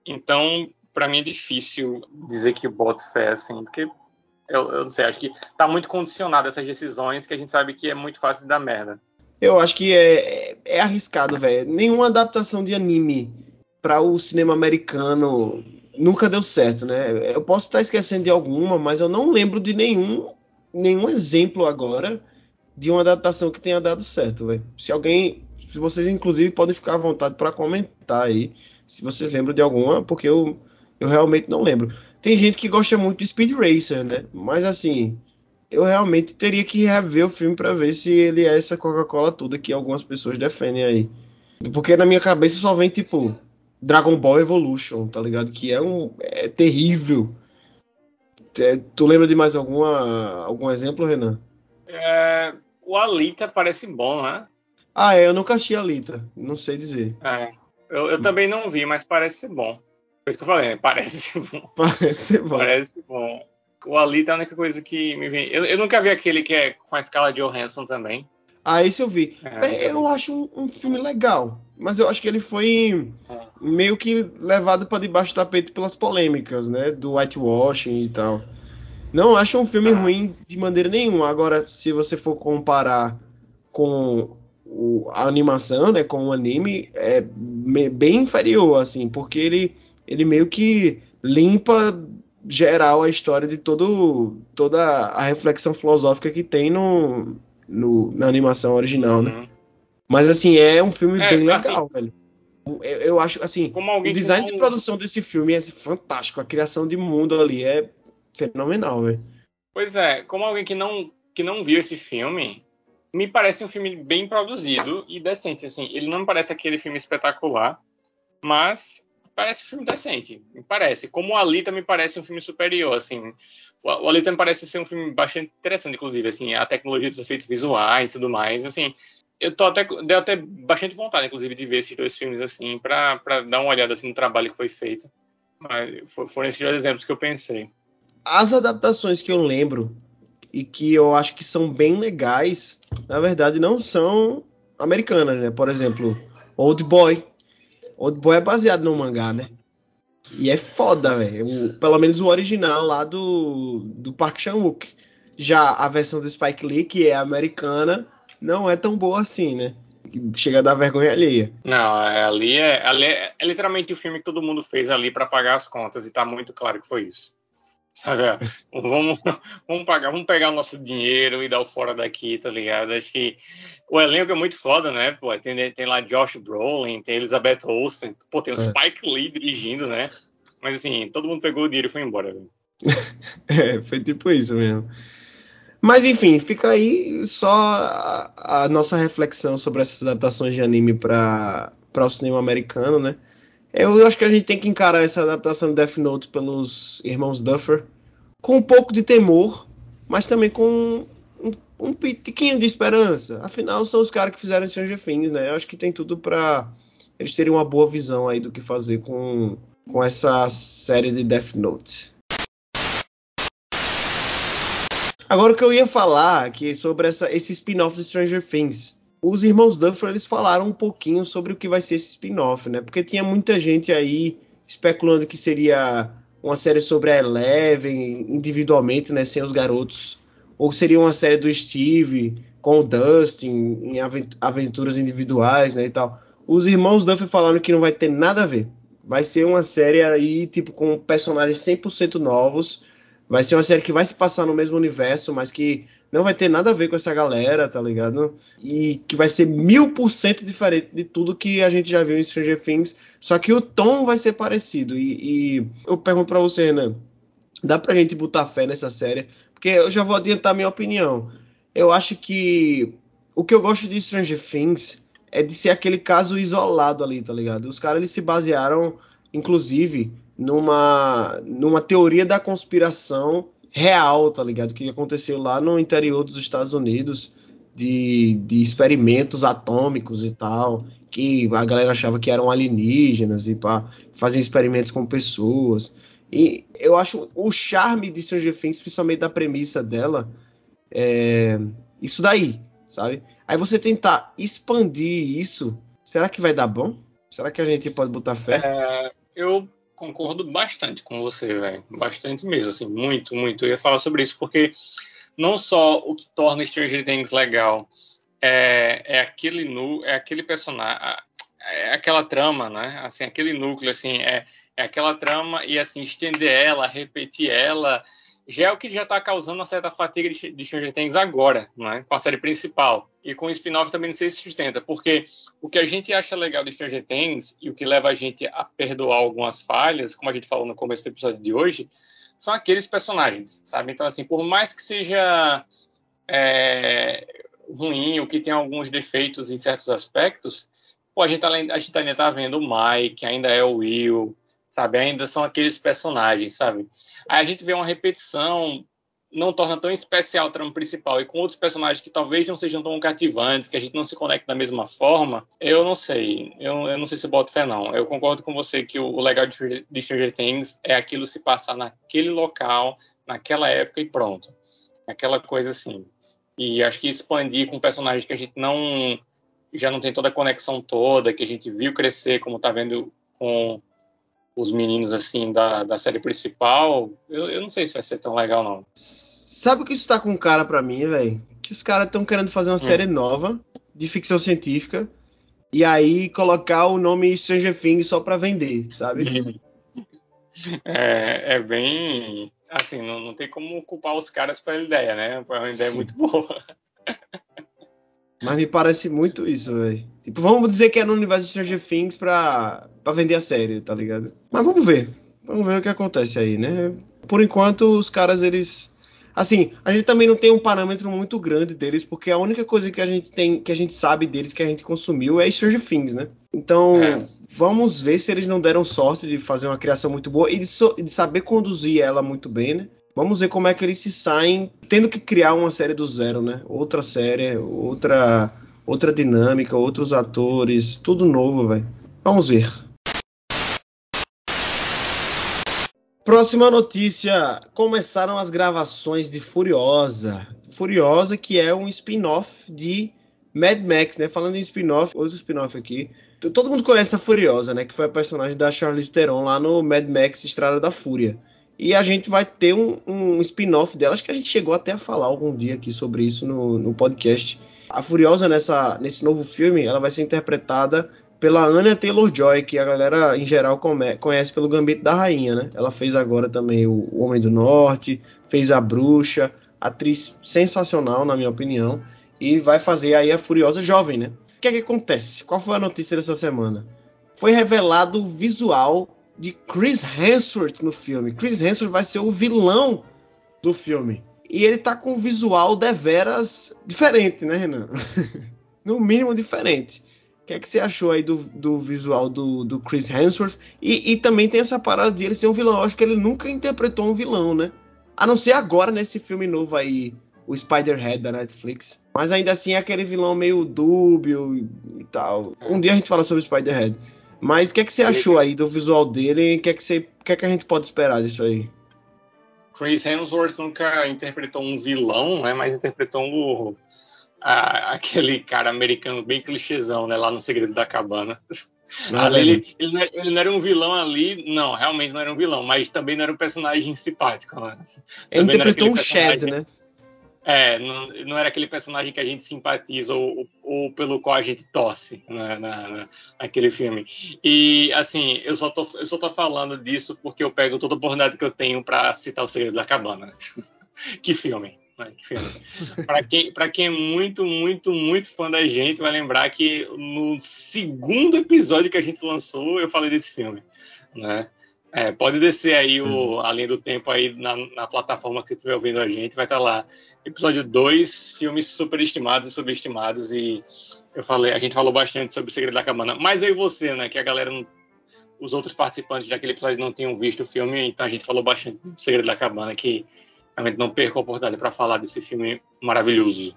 Então, para mim é difícil dizer que boto fé, assim, porque eu, eu não sei, acho que está muito condicionado essas decisões que a gente sabe que é muito fácil de dar merda. Eu acho que é, é, é arriscado, velho. Nenhuma adaptação de anime para o cinema americano nunca deu certo, né? Eu posso estar esquecendo de alguma, mas eu não lembro de nenhum, nenhum exemplo agora de uma adaptação que tenha dado certo, velho. Se alguém, se vocês inclusive podem ficar à vontade para comentar aí, se vocês lembram de alguma, porque eu, eu realmente não lembro. Tem gente que gosta muito de Speed Racer, né? Mas assim, eu realmente teria que rever o filme para ver se ele é essa Coca-Cola toda que algumas pessoas defendem aí. Porque na minha cabeça só vem tipo Dragon Ball Evolution, tá ligado? Que é um é terrível. É, tu lembra de mais alguma algum exemplo, Renan? É, o Alita parece bom, né? Ah, é, eu nunca achei Alita, não sei dizer. É, eu, eu, também não vi, mas parece ser bom. Por isso que eu falei, parece bom. Parece bom. Parece bom. O Alita é a única coisa que me vem. Eu, eu nunca vi aquele que é com a escala de Johansson também. Ah, esse eu vi. É, é, eu acho um, um, filme legal, mas eu acho que ele foi. meio que levado para debaixo do tapete pelas polêmicas, né? Do whitewashing e tal. Não acho um filme ruim de maneira nenhuma. Agora, se você for comparar com o, a animação, né, com o anime, é bem inferior, assim, porque ele, ele meio que limpa geral a história de todo, toda a reflexão filosófica que tem no, no na animação original, né? Uhum. Mas, assim, é um filme é, bem legal, assim, velho. Eu, eu, acho, assim, o design de produção desse filme é fantástico. A criação de mundo ali é fenomenal, velho. Pois é, como alguém que não, que não viu esse filme, me parece um filme bem produzido e decente. Assim, ele não me parece aquele filme espetacular, mas parece um filme decente. Me parece. Como o Alita me parece um filme superior, assim. O Alita me parece ser um filme bastante interessante, inclusive, assim, a tecnologia dos efeitos visuais e tudo mais, assim. Eu tô até, deu até bastante vontade, inclusive, de ver esses dois filmes, assim, para dar uma olhada, assim, no trabalho que foi feito. Mas foram esses dois exemplos que eu pensei as adaptações que eu lembro e que eu acho que são bem legais, na verdade não são americanas, né? Por exemplo, Old Boy. Old Boy é baseado no mangá, né? E é foda, velho. Pelo menos o original lá do, do Park Chan-wook. Já a versão do Spike Lee, que é americana, não é tão boa assim, né? Chega a dar vergonha alheia. Não, é, ali é, ali é, é literalmente o filme que todo mundo fez ali para pagar as contas, e tá muito claro que foi isso. Sabe? Vamos, vamos pagar, vamos pegar o nosso dinheiro e dar o fora daqui, tá ligado? Acho que o elenco é muito foda, né? Pô, tem, tem lá Josh Brolin, tem Elizabeth Olsen, pô, tem o é. Spike Lee dirigindo, né? Mas assim, todo mundo pegou o dinheiro e foi embora. é, foi tipo isso mesmo. Mas enfim, fica aí só a, a nossa reflexão sobre essas adaptações de anime para o cinema americano, né? Eu acho que a gente tem que encarar essa adaptação de Death Note pelos irmãos Duffer com um pouco de temor, mas também com um, um pitiquinho de esperança. Afinal, são os caras que fizeram Stranger Things, né? Eu acho que tem tudo para eles terem uma boa visão aí do que fazer com, com essa série de Death Note. Agora o que eu ia falar aqui sobre essa, esse spin-off de Stranger Things os irmãos Duffer eles falaram um pouquinho sobre o que vai ser esse spin-off, né? Porque tinha muita gente aí especulando que seria uma série sobre a Eleven individualmente, né, sem os garotos, ou seria uma série do Steve com o Dustin em aventuras individuais, né, e tal. Os irmãos Duffer falaram que não vai ter nada a ver. Vai ser uma série aí tipo com personagens 100% novos. Vai ser uma série que vai se passar no mesmo universo, mas que não vai ter nada a ver com essa galera, tá ligado? E que vai ser mil por cento diferente de tudo que a gente já viu em Stranger Things, só que o tom vai ser parecido. E, e eu pergunto pra você, Renan, dá pra gente botar fé nessa série? Porque eu já vou adiantar minha opinião. Eu acho que o que eu gosto de Stranger Things é de ser aquele caso isolado ali, tá ligado? Os caras eles se basearam, inclusive, numa, numa teoria da conspiração real, tá ligado? Que aconteceu lá no interior dos Estados Unidos de, de experimentos atômicos e tal, que a galera achava que eram alienígenas e pá, faziam experimentos com pessoas. E eu acho o charme de Stranger Things, principalmente da premissa dela, é isso daí, sabe? Aí você tentar expandir isso, será que vai dar bom? Será que a gente pode botar fé? É, eu concordo bastante com você, velho. Bastante mesmo, assim, muito, muito. Eu ia falar sobre isso, porque não só o que torna Stranger Things legal é, é aquele nu, é aquele personagem, é aquela trama, né? Assim, aquele núcleo, assim, é, é aquela trama e assim estender ela, repetir ela, já é o que já está causando uma certa fatiga de, de Stranger Things agora, né? com a série principal. E com o spin-off também não sei se sustenta, porque o que a gente acha legal de Stranger Things e o que leva a gente a perdoar algumas falhas, como a gente falou no começo do episódio de hoje, são aqueles personagens, sabe? Então, assim, por mais que seja é, ruim ou que tenha alguns defeitos em certos aspectos, pô, a gente, tá, a gente ainda tá vendo o Mike, ainda é o Will, sabe? Ainda são aqueles personagens, sabe? Aí a gente vê uma repetição, não torna tão especial a trama principal, e com outros personagens que talvez não sejam tão cativantes, que a gente não se conecta da mesma forma, eu não sei. Eu, eu não sei se boto fé, não. Eu concordo com você que o, o legal de, de Stranger Things é aquilo se passar naquele local, naquela época e pronto. Aquela coisa assim. E acho que expandir com personagens que a gente não já não tem toda a conexão toda, que a gente viu crescer, como tá vendo com os meninos assim da, da série principal, eu, eu não sei se vai ser tão legal não. Sabe o que isso tá com cara para mim, velho? Que os caras estão querendo fazer uma hum. série nova de ficção científica e aí colocar o nome Stranger Things só para vender, sabe? É, é bem assim, não, não tem como culpar os caras pela ideia, né? É uma ideia Sim. muito boa. Mas me parece muito isso, velho. Tipo, vamos dizer que é no universo de Stranger Things pra, pra vender a série, tá ligado? Mas vamos ver. Vamos ver o que acontece aí, né? Por enquanto, os caras, eles. Assim, a gente também não tem um parâmetro muito grande deles, porque a única coisa que a gente tem, que a gente sabe deles, que a gente consumiu, é Stranger Things, né? Então, é. vamos ver se eles não deram sorte de fazer uma criação muito boa e de, so, de saber conduzir ela muito bem, né? Vamos ver como é que eles se saem tendo que criar uma série do zero, né? Outra série, outra outra dinâmica, outros atores, tudo novo, velho. Vamos ver. Próxima notícia: começaram as gravações de Furiosa. Furiosa, que é um spin-off de Mad Max, né? Falando em spin-off, outro spin-off aqui. Todo mundo conhece a Furiosa, né? Que foi a personagem da Charlize Theron lá no Mad Max Estrada da Fúria. E a gente vai ter um, um spin-off dela. Acho que a gente chegou até a falar algum dia aqui sobre isso no, no podcast. A Furiosa nessa, nesse novo filme, ela vai ser interpretada pela Anya Taylor-Joy, que a galera em geral conhece pelo Gambito da Rainha, né? Ela fez agora também o Homem do Norte, fez a Bruxa, atriz sensacional na minha opinião, e vai fazer aí a Furiosa jovem, né? O que é que acontece? Qual foi a notícia dessa semana? Foi revelado o visual de Chris Hemsworth no filme. Chris Hemsworth vai ser o vilão do filme. E ele tá com um visual deveras diferente, né, Renan? no mínimo diferente. O que é que você achou aí do, do visual do, do Chris Hemsworth? E, e, também tem essa parada de ele ser um vilão. Eu acho que ele nunca interpretou um vilão, né? A não ser agora nesse filme novo aí, o Spider-Head da Netflix. Mas ainda assim é aquele vilão meio dúbio e tal. Um dia a gente fala sobre Spider-Head. Mas o que é que você achou aí do visual dele? O que é que, você, que é que a gente pode esperar disso aí? Chris Hemsworth nunca interpretou um vilão, né? Mas interpretou um, a, aquele cara americano bem clichêzão, né? Lá no Segredo da Cabana. Ali, ele, ele, não era, ele, não era, um vilão ali, não, realmente não era um vilão, mas também não era um personagem simpático. Né? Ele interpretou um Shed, né? É, não, não, era aquele personagem que a gente simpatiza ou, ou pelo qual a gente torce né, na, na, naquele filme. E, assim, eu só, tô, eu só tô falando disso porque eu pego toda a oportunidade que eu tenho para citar O Segredo da Cabana. que filme! Né, que filme. para quem, quem é muito, muito, muito fã da gente, vai lembrar que no segundo episódio que a gente lançou, eu falei desse filme. Né? É, pode descer aí o Além do Tempo aí na, na plataforma que você estiver ouvindo a gente, vai estar tá lá. Episódio 2, filmes superestimados e subestimados. E eu falei, a gente falou bastante sobre o Segredo da Cabana. Mas eu e você, né? Que a galera não, Os outros participantes daquele episódio não tinham visto o filme, então a gente falou bastante do Segredo da Cabana, que realmente não perco a oportunidade para falar desse filme maravilhoso.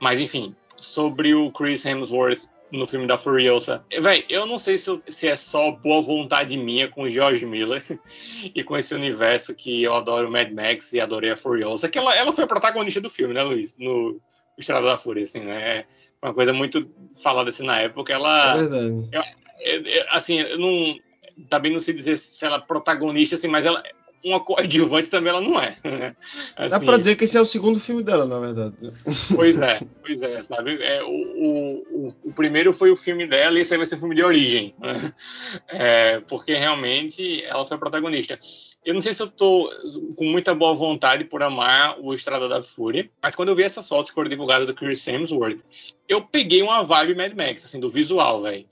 Mas enfim, sobre o Chris Hemsworth no filme da Furiosa. Véi, eu não sei se, se, é só boa vontade minha com o George Miller e com esse universo que eu adoro Mad Max e adorei a Furiosa, que ela, ela foi a protagonista do filme, né, Luiz? No Estrada da Fúria, assim, né? Uma coisa muito falada assim na época. Ela. É verdade. Eu, eu, eu, assim, eu não. Também não sei dizer se ela é protagonista, assim, mas ela, uma coadjuvante também ela não é. Né? Assim, Dá pra dizer que esse é o segundo filme dela, na verdade. Pois é, pois é, sabe? É, o, o, o, primeiro foi o filme dela e esse aí vai ser o filme de origem. Né? É, porque realmente ela foi a protagonista. Eu não sei se eu tô com muita boa vontade por amar o Estrada da Fúria, mas quando eu vi essas fotos que foram divulgadas do Chris Hemsworth, eu peguei uma vibe Mad Max, assim, do visual, velho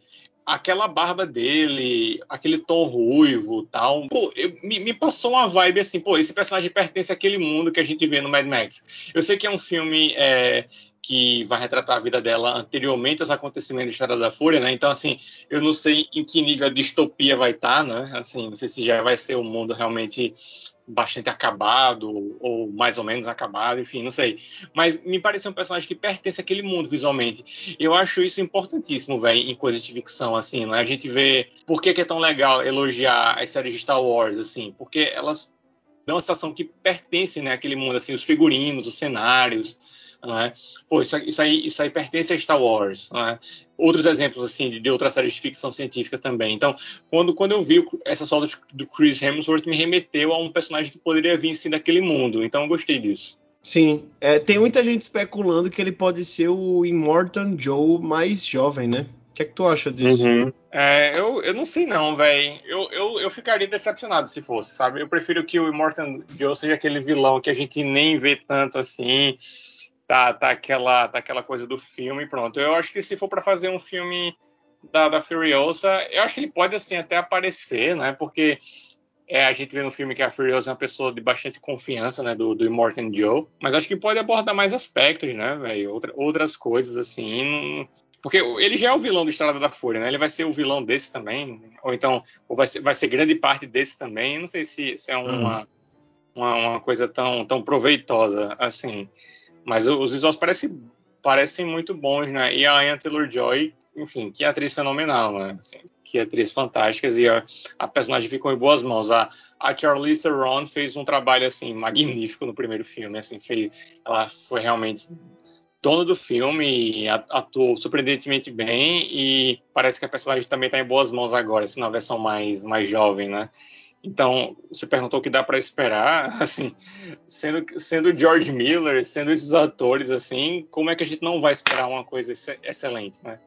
aquela barba dele, aquele tom ruivo tal. Pô, eu, me, me, passou uma vibe assim, pô, esse personagem pertence àquele mundo que a gente vê no Mad Max. Eu sei que é um filme é, que vai retratar a vida dela anteriormente aos acontecimentos de Estrada da Fúria, né? Então, assim, eu não sei em que nível a distopia vai estar, tá, né? Assim, não sei se já vai ser um mundo realmente bastante acabado, ou mais ou menos acabado, enfim, não sei. Mas me parece um personagem que pertence àquele mundo visualmente. Eu acho isso importantíssimo, velho, em coisas de ficção, assim, né? A gente vê por que, que, é tão legal elogiar as séries de Star Wars, assim, porque elas dão a sensação que pertencem né, àquele mundo, assim, os figurinos, os cenários, É? Pô, isso, isso, aí, isso aí pertence a Star Wars. É? Outros exemplos assim de, de outras séries de ficção científica também. Então, quando, quando eu vi essa solo do Chris Hemsworth, me remeteu a um personagem que poderia vir sim daquele mundo. Então, eu gostei disso. Sim, é, tem muita gente especulando que ele pode ser o Immortan Joe mais jovem, né? O que é que tu acha disso? Uhum. É, eu, eu não sei não, velho. Eu, eu, eu ficaria decepcionado se fosse, sabe? Eu prefiro que o Immortan Joe seja aquele vilão que a gente nem vê tanto assim. Tá, tá, aquela, tá aquela coisa do filme pronto. Eu acho que se for para fazer um filme da, da Furiosa, eu acho que ele pode assim até aparecer, né? Porque é, a gente vê no filme que a Furiosa é uma pessoa de bastante confiança, né, do, do Immortan Joe, mas acho que pode abordar mais aspectos, né, velho, Outra, outras coisas assim, não... porque ele já é o vilão do Estrada da Fúria, né, ele vai ser o vilão desse também, ou então ou vai, ser, vai ser grande parte desse também, não sei se, se é uma, uhum. uma, uma, coisa tão, tão proveitosa assim, mas os visuais parecem, parecem muito bons, né, e a Anya Taylor-Joy, enfim, que atriz fenomenal, né, assim, que atriz fantásticas e a, a, personagem ficou em boas mãos. A, a Charlize Theron fez um trabalho assim magnífico no primeiro filme, assim, fez, ela foi realmente dona do filme e atuou surpreendentemente bem e parece que a personagem também está em boas mãos agora, assim, na versão mais mais jovem, né? Então, você perguntou o que dá para esperar, assim, sendo sendo George Miller, sendo esses atores assim, como é que a gente não vai esperar uma coisa excelente, né?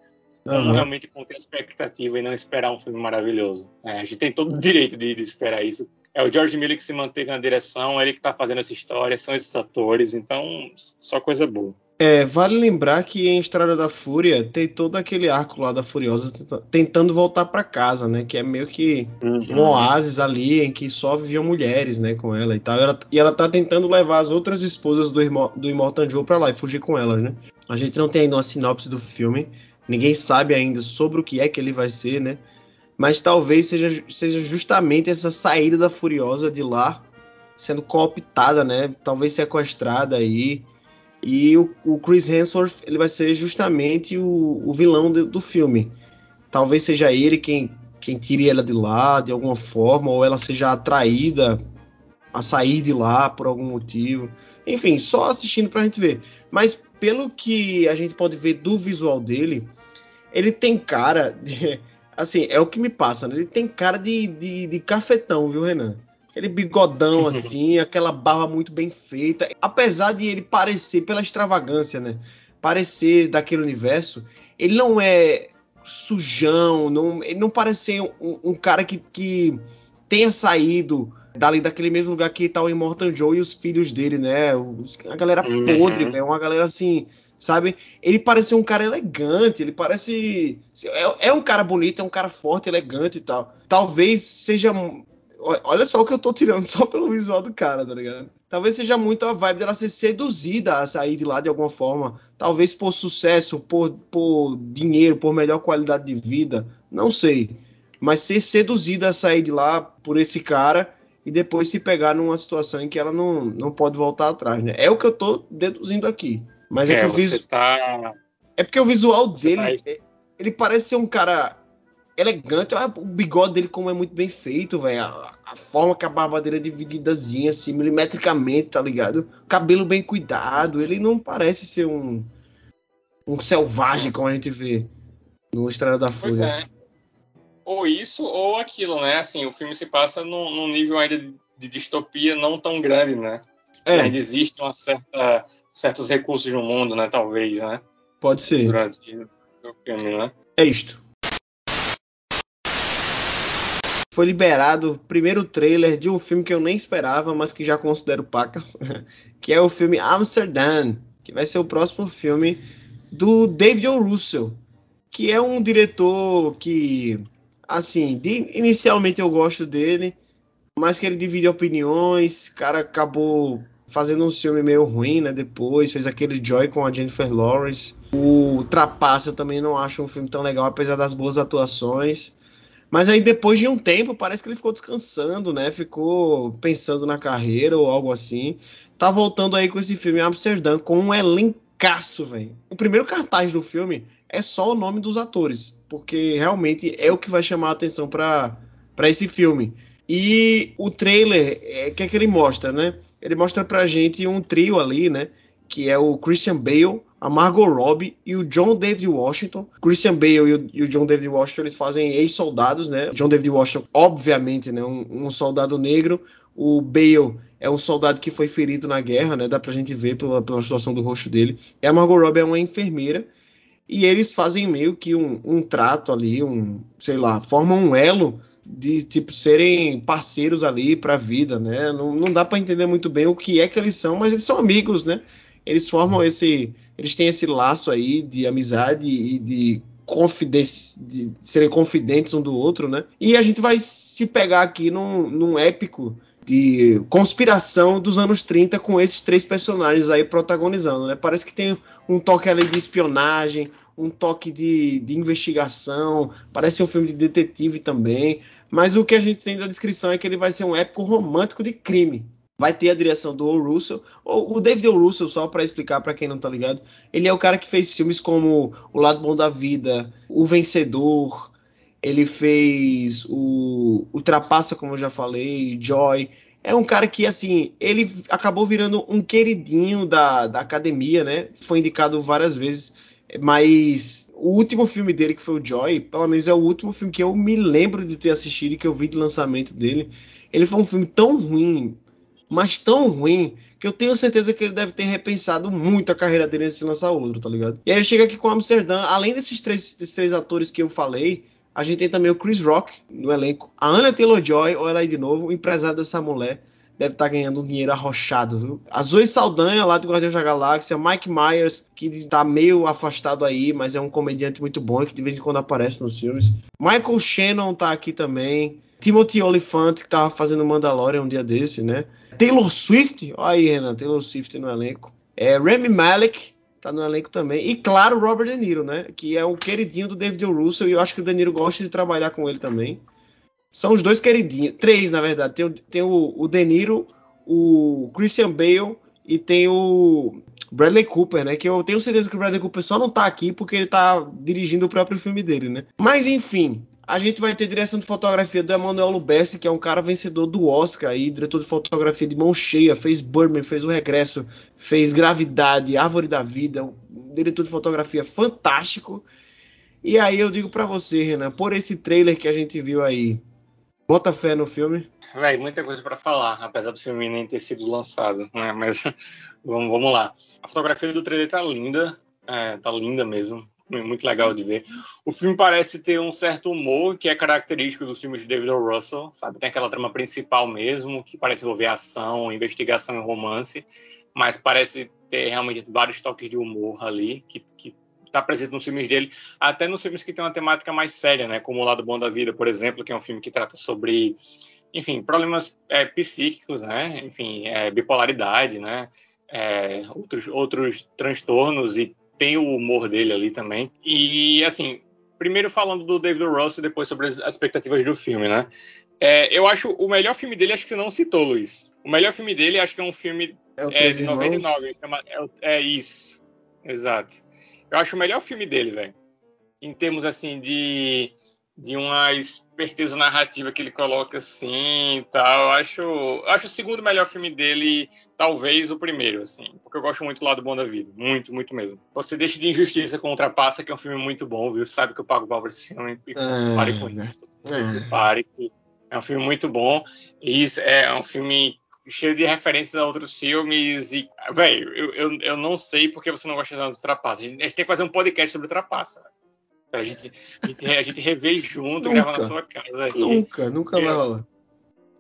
Uhum. realmente conter a expectativa e não esperar um filme maravilhoso. É, a gente tem todo o direito de, de, esperar isso. É o George Miller que se manteve na direção, é ele que está fazendo essa história, são esses atores, então só coisa boa. É, vale lembrar que em Estrada da Fúria tem todo aquele arco lá da Furiosa tentando voltar para casa, né? Que é meio que uhum. um oásis ali em que só viviam mulheres, né? Com ela e tal. E ela, e ela tá tentando levar as outras esposas do, do Immortan Joe pra lá e fugir com elas, né? A gente não tem ainda uma sinopse do filme, Ninguém sabe ainda sobre o que é que ele vai ser, né? Mas talvez seja, seja justamente essa saída da Furiosa de lá sendo cooptada, né? Talvez sequestrada aí. E o, o Chris Hemsworth ele vai ser justamente o, o vilão do, do filme. Talvez seja ele quem, quem tire ela de lá de alguma forma, ou ela seja atraída a sair de lá por algum motivo. Enfim, só assistindo pra gente ver. Mas pelo que a gente pode ver do visual dele, ele tem cara de, assim, é o que me passa, né? Ele tem cara de, de, de cafetão, viu, Renan? Aquele bigodão assim, aquela barba muito bem feita. Apesar de ele parecer, pela extravagância, né? Parecer daquele universo, ele não é sujão, não, ele não parece ser um, um cara que, que tenha saído dali daquele mesmo lugar que tá o Immortal Joe e os filhos dele, né? Os, a galera uhum. podre, velho. Uma galera assim, sabe? Ele parece um cara elegante, ele parece. É, é, um cara bonito, é um cara forte, elegante e tal. Talvez seja. Olha só o que eu tô tirando só pelo visual do cara, tá ligado? Talvez seja muito a vibe dela ser seduzida a sair de lá de alguma forma. Talvez por sucesso, por, por dinheiro, por melhor qualidade de vida. Não sei. Mas ser seduzida a sair de lá por esse cara e depois se pegar numa situação em que ela não, não pode voltar atrás, né? É o que eu tô deduzindo aqui. Mas é, é que o visu... tá... É porque o visual você dele, tá... ele parece ser um cara elegante. O bigode dele como é muito bem feito, velho. A, a, forma que a barba dele é divididazinha, assim, milimetricamente, tá ligado? Cabelo bem cuidado. Ele não parece ser um um selvagem como a gente vê no Estrada da Fúria. Pois é ou isso ou aquilo, né? Assim, o filme se passa num, num nível ainda de distopia não tão grande, né? É. Ainda existem uma certa, certos recursos no mundo, né? Talvez, né? Pode ser. Durante o filme, né? É isto. Foi liberado o primeiro trailer de um filme que eu nem esperava, mas que já considero pacas, que é o filme Amsterdam, que vai ser o próximo filme do David O. Russell, que é um diretor que assim, de, inicialmente eu gosto dele, mas que ele divide opiniões, cara acabou fazendo um filme meio ruim, né? Depois fez aquele Joy com a Jennifer Lawrence. O Trapaça eu também não acho um filme tão legal, apesar das boas atuações. Mas aí depois de um tempo, parece que ele ficou descansando, né? Ficou pensando na carreira ou algo assim. Tá voltando aí com esse filme Amsterdã com um elencaço, velho. O primeiro cartaz do filme é só o nome dos atores porque realmente é o que vai chamar a atenção para esse filme. E o trailer, o é, que é que ele mostra, né? Ele mostra pra gente um trio ali, né? Que é o Christian Bale, a Margot Robbie e o John David Washington. Christian Bale e o, e o John David Washington eles fazem ex-soldados, né? John David Washington, obviamente, né? Um, um, soldado negro. O Bale é um soldado que foi ferido na guerra, né? Dá pra gente ver pela, pela situação do rosto dele. E a Margot Robbie é uma enfermeira. E eles fazem meio que um, um trato ali, um, sei lá, formam um elo de tipo serem parceiros ali para a vida, né? Não, não dá para entender muito bem o que é que eles são, mas eles são amigos, né? Eles formam esse, eles têm esse laço aí de amizade e de confidência, de serem confidentes um do outro, né? E a gente vai se pegar aqui num, num épico de conspiração dos anos 30 com esses três personagens aí protagonizando, né? Parece que tem um toque ali de espionagem, um toque de, de investigação, parece um filme de detetive também, mas o que a gente tem da descrição é que ele vai ser um épico romântico de crime. Vai ter a direção do O. Russell, o David O. Russell, só para explicar para quem não tá ligado, ele é o cara que fez filmes como O Lado Bom da Vida, O Vencedor, ele fez o, o Trapaça, como eu já falei, Joy. É um cara que, assim, ele acabou virando um queridinho da, da academia, né? Foi indicado várias vezes mas o último filme dele, que foi o Joy, pelo menos é o último filme que eu me lembro de ter assistido e que eu vi de lançamento dele. Ele foi um filme tão ruim, mas tão ruim, que eu tenho certeza que ele deve ter repensado muito a carreira dele antes de lançar outro, tá ligado? E aí ele chega aqui com Amsterdã, além desses três, desses três atores que eu falei, a gente tem também o Chris Rock no elenco, a Anna Taylor-Joy, olha aí de novo, o empresário dessa mulher, deve estar tá ganhando um dinheiro arrochado, viu? A Zoe Saldanha, lá do Guardiões da Galáxia, Mike Myers, que está meio afastado aí, mas é um comediante muito bom, que de vez em quando aparece nos filmes. Michael Shannon tá aqui também. Timothy Olyphant, que tava fazendo Mandalorian um dia desse, né? Taylor Swift, olha aí, Renan, Taylor Swift no elenco. É, Remy Malek, tá no elenco também. E claro, Robert De Niro, né? Que é o queridinho do David o. Russell e eu acho que o De Niro gosta de trabalhar com ele também. São os dois queridinhos. Três, na verdade. Tem, tem o, o De Niro, o Christian Bale e tem o Bradley Cooper, né? Que eu tenho certeza que o Bradley Cooper só não tá aqui porque ele tá dirigindo o próprio filme dele, né? Mas enfim, a gente vai ter direção de fotografia do Emmanuel Lubezzi, que é um cara vencedor do Oscar e diretor de fotografia de mão cheia, fez Birdman, fez O Regresso, fez Gravidade, Árvore da Vida, um diretor de fotografia fantástico. E aí eu digo para você, Renan, por esse trailer que a gente viu aí, Bota fé no filme. Véi, muita coisa para falar, apesar do filme nem ter sido lançado, né? Mas vamos, vamos lá. A fotografia do trailer tá linda, é, tá linda mesmo, muito legal de ver. O filme parece ter um certo humor que é característico dos filmes de David o. Russell, sabe? Tem aquela trama principal mesmo, que parece envolver ação, investigação e romance, mas parece ter realmente vários toques de humor ali, que, que está presente nos filmes dele, até nos filmes que tem uma temática mais séria, né? Como O Lado Bom da Vida, por exemplo, que é um filme que trata sobre, enfim, problemas é, psíquicos, né? Enfim, é, bipolaridade, né? É, outros, outros transtornos e tem o humor dele ali também. E, assim, primeiro falando do David Russell, depois sobre as expectativas do filme, né? É, eu acho o melhor filme dele, acho que você não citou, Luiz. O melhor filme dele, acho que é um filme é, é de 99. Chama, é, é, isso, exato. Eu acho o melhor filme dele, velho. Em termos, assim, de, de uma esperteza narrativa que ele coloca assim e tal. Eu acho, eu acho o segundo melhor filme dele, talvez o primeiro, assim. Porque eu gosto muito do lado bom da vida. Muito, muito mesmo. Você deixa de injustiça com Ultrapassa, que é um filme muito bom, viu? Sabe que eu pago pau pra esse filme. E é, pare com isso. É. Pare. É um filme muito bom. E isso é um filme cheio de referências a outros filmes e, velho, eu, eu, eu não sei porque você não gosta tanto de Trapaça. A gente, a gente tem que fazer um podcast sobre Trapaça. A gente, a gente, a gente rever junto, nunca, gravar na sua casa. Aí. Nunca, nunca vai rolar.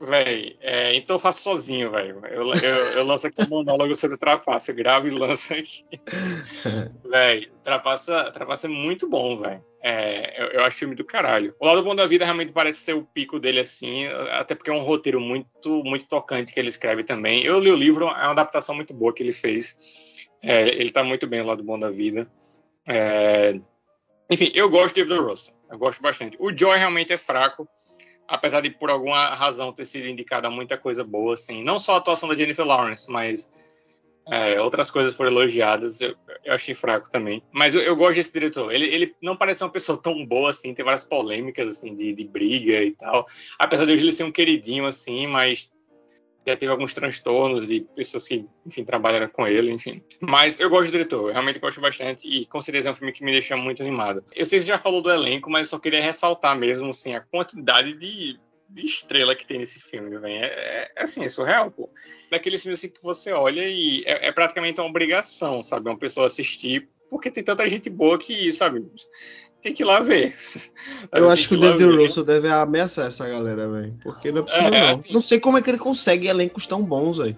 Véi, é, então eu faço sozinho, velho. Eu, eu, eu, lanço aqui um monólogo sobre Trapaça, eu gravo e lanço aqui. véi, Trapaça, Trapaça é muito bom, velho. É, eu, eu, acho filme do caralho. O Lado Bom da Vida realmente parece ser o pico dele, assim, até porque é um roteiro muito, muito tocante que ele escreve também. Eu li o livro, é uma adaptação muito boa que ele fez. É, ele tá muito bem, o Lado Bom da Vida. É, enfim, eu gosto de David Russell. Eu gosto bastante. O Joy realmente é fraco apesar de por alguma razão ter sido indicada muita coisa boa, assim, não só a atuação da Jennifer Lawrence, mas é, outras coisas foram elogiadas, eu, eu achei fraco também. Mas eu, eu, gosto desse diretor. Ele, ele não parece uma pessoa tão boa assim, tem várias polêmicas assim de, de briga e tal. Apesar de ele ser um queridinho assim, mas já teve alguns transtornos de pessoas que, enfim, trabalharam com ele, enfim. Mas eu gosto do diretor, eu realmente gosto bastante e com certeza é um filme que me deixa muito animado. Eu sei que você já falou do elenco, mas eu só queria ressaltar mesmo, assim, a quantidade de, de estrela que tem nesse filme, velho. É, é, é, assim, é surreal, pô. Daqueles filmes assim que você olha e é, é praticamente uma obrigação, sabe? Uma pessoa assistir, porque tem tanta gente boa que, sabe, tem que ir lá ver. Eu acho que, que o David Russell deve ameaçar essa galera, velho. Porque não é possível, é, não. Assim, não sei como é que ele consegue elencos tão bons, velho.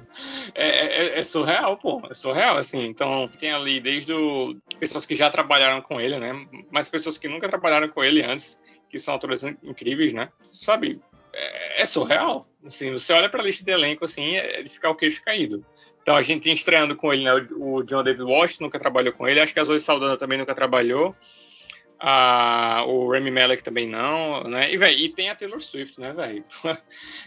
É, é, é, surreal, pô. É surreal, assim. Então, tem ali desde o... pessoas que já trabalharam com ele, né? Mas pessoas que nunca trabalharam com ele antes, que são autores incríveis, né? Sabe? É, é surreal. Assim, você olha pra lista de elenco, assim, é de ficar o queixo caído. Então, a gente tem estreando com ele, né? O John David Washington nunca trabalhou com ele. Acho que a Zoe Saldana também nunca trabalhou. Ah, o Remy Malek também não, né? E, véio, e tem a Taylor Swift, né, velho?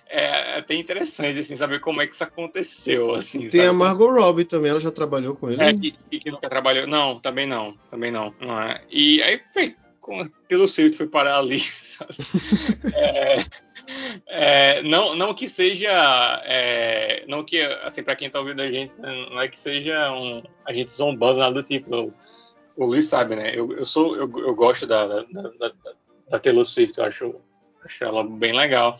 É até interessante, assim, saber como é que isso aconteceu, assim. Tem sabe? a Margot Robbie também, ela já trabalhou com ele? É, e, que nunca trabalhou. Não, também não, também não. não é. E aí, velho, com a Taylor Swift foi parar ali, sabe? é, é, não, não que seja, é, não que, assim, para quem tá ouvindo a gente, não é que seja um, a gente zombando, nada do tipo, o Luiz sabe, né? Eu, eu sou, eu, eu gosto da, da, da, da, Taylor Swift, eu acho, acho ela bem legal.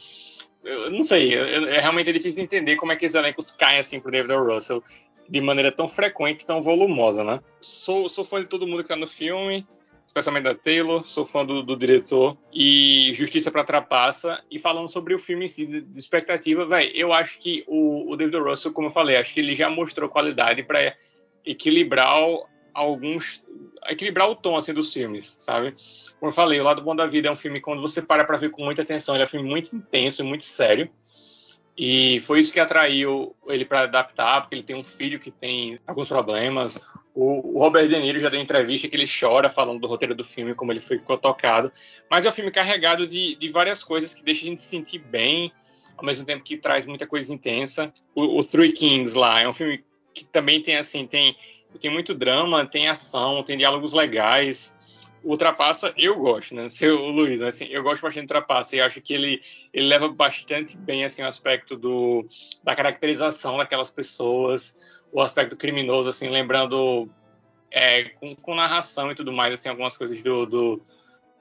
Eu não sei, é realmente difícil de entender como é que esses elencos caem assim pro David Russell de maneira tão frequente tão volumosa, né? Sou, sou fã de todo mundo que tá no filme, especialmente da Taylor, sou fã do, do diretor e Justiça para Trapaça. E falando sobre o filme em si, de, de expectativa, velho, eu acho que o, o David Russell, como eu falei, acho que ele já mostrou qualidade para equilibrar alguns equilibrar o tom assim dos filmes, sabe? Como eu falei, o Lado Bom da Vida é um filme quando você para para ver com muita atenção, ele é um filme muito intenso e muito sério. E foi isso que atraiu ele para adaptar, porque ele tem um filho que tem alguns problemas. O, Robert De Niro já deu entrevista que ele chora falando do roteiro do filme, como ele ficou tocado. Mas é um filme carregado de, de várias coisas que deixa a gente se sentir bem, ao mesmo tempo que traz muita coisa intensa. O, o Three Kings lá é um filme que também tem assim, tem tem muito drama, tem ação, tem diálogos legais. O Ultrapassa, eu gosto, né? Seu Luiz, assim, eu gosto bastante do Ultrapassa e acho que ele, ele leva bastante bem assim, o aspecto do, da caracterização daquelas pessoas, o aspecto criminoso, assim, lembrando é, com, com, narração e tudo mais, assim, algumas coisas do, do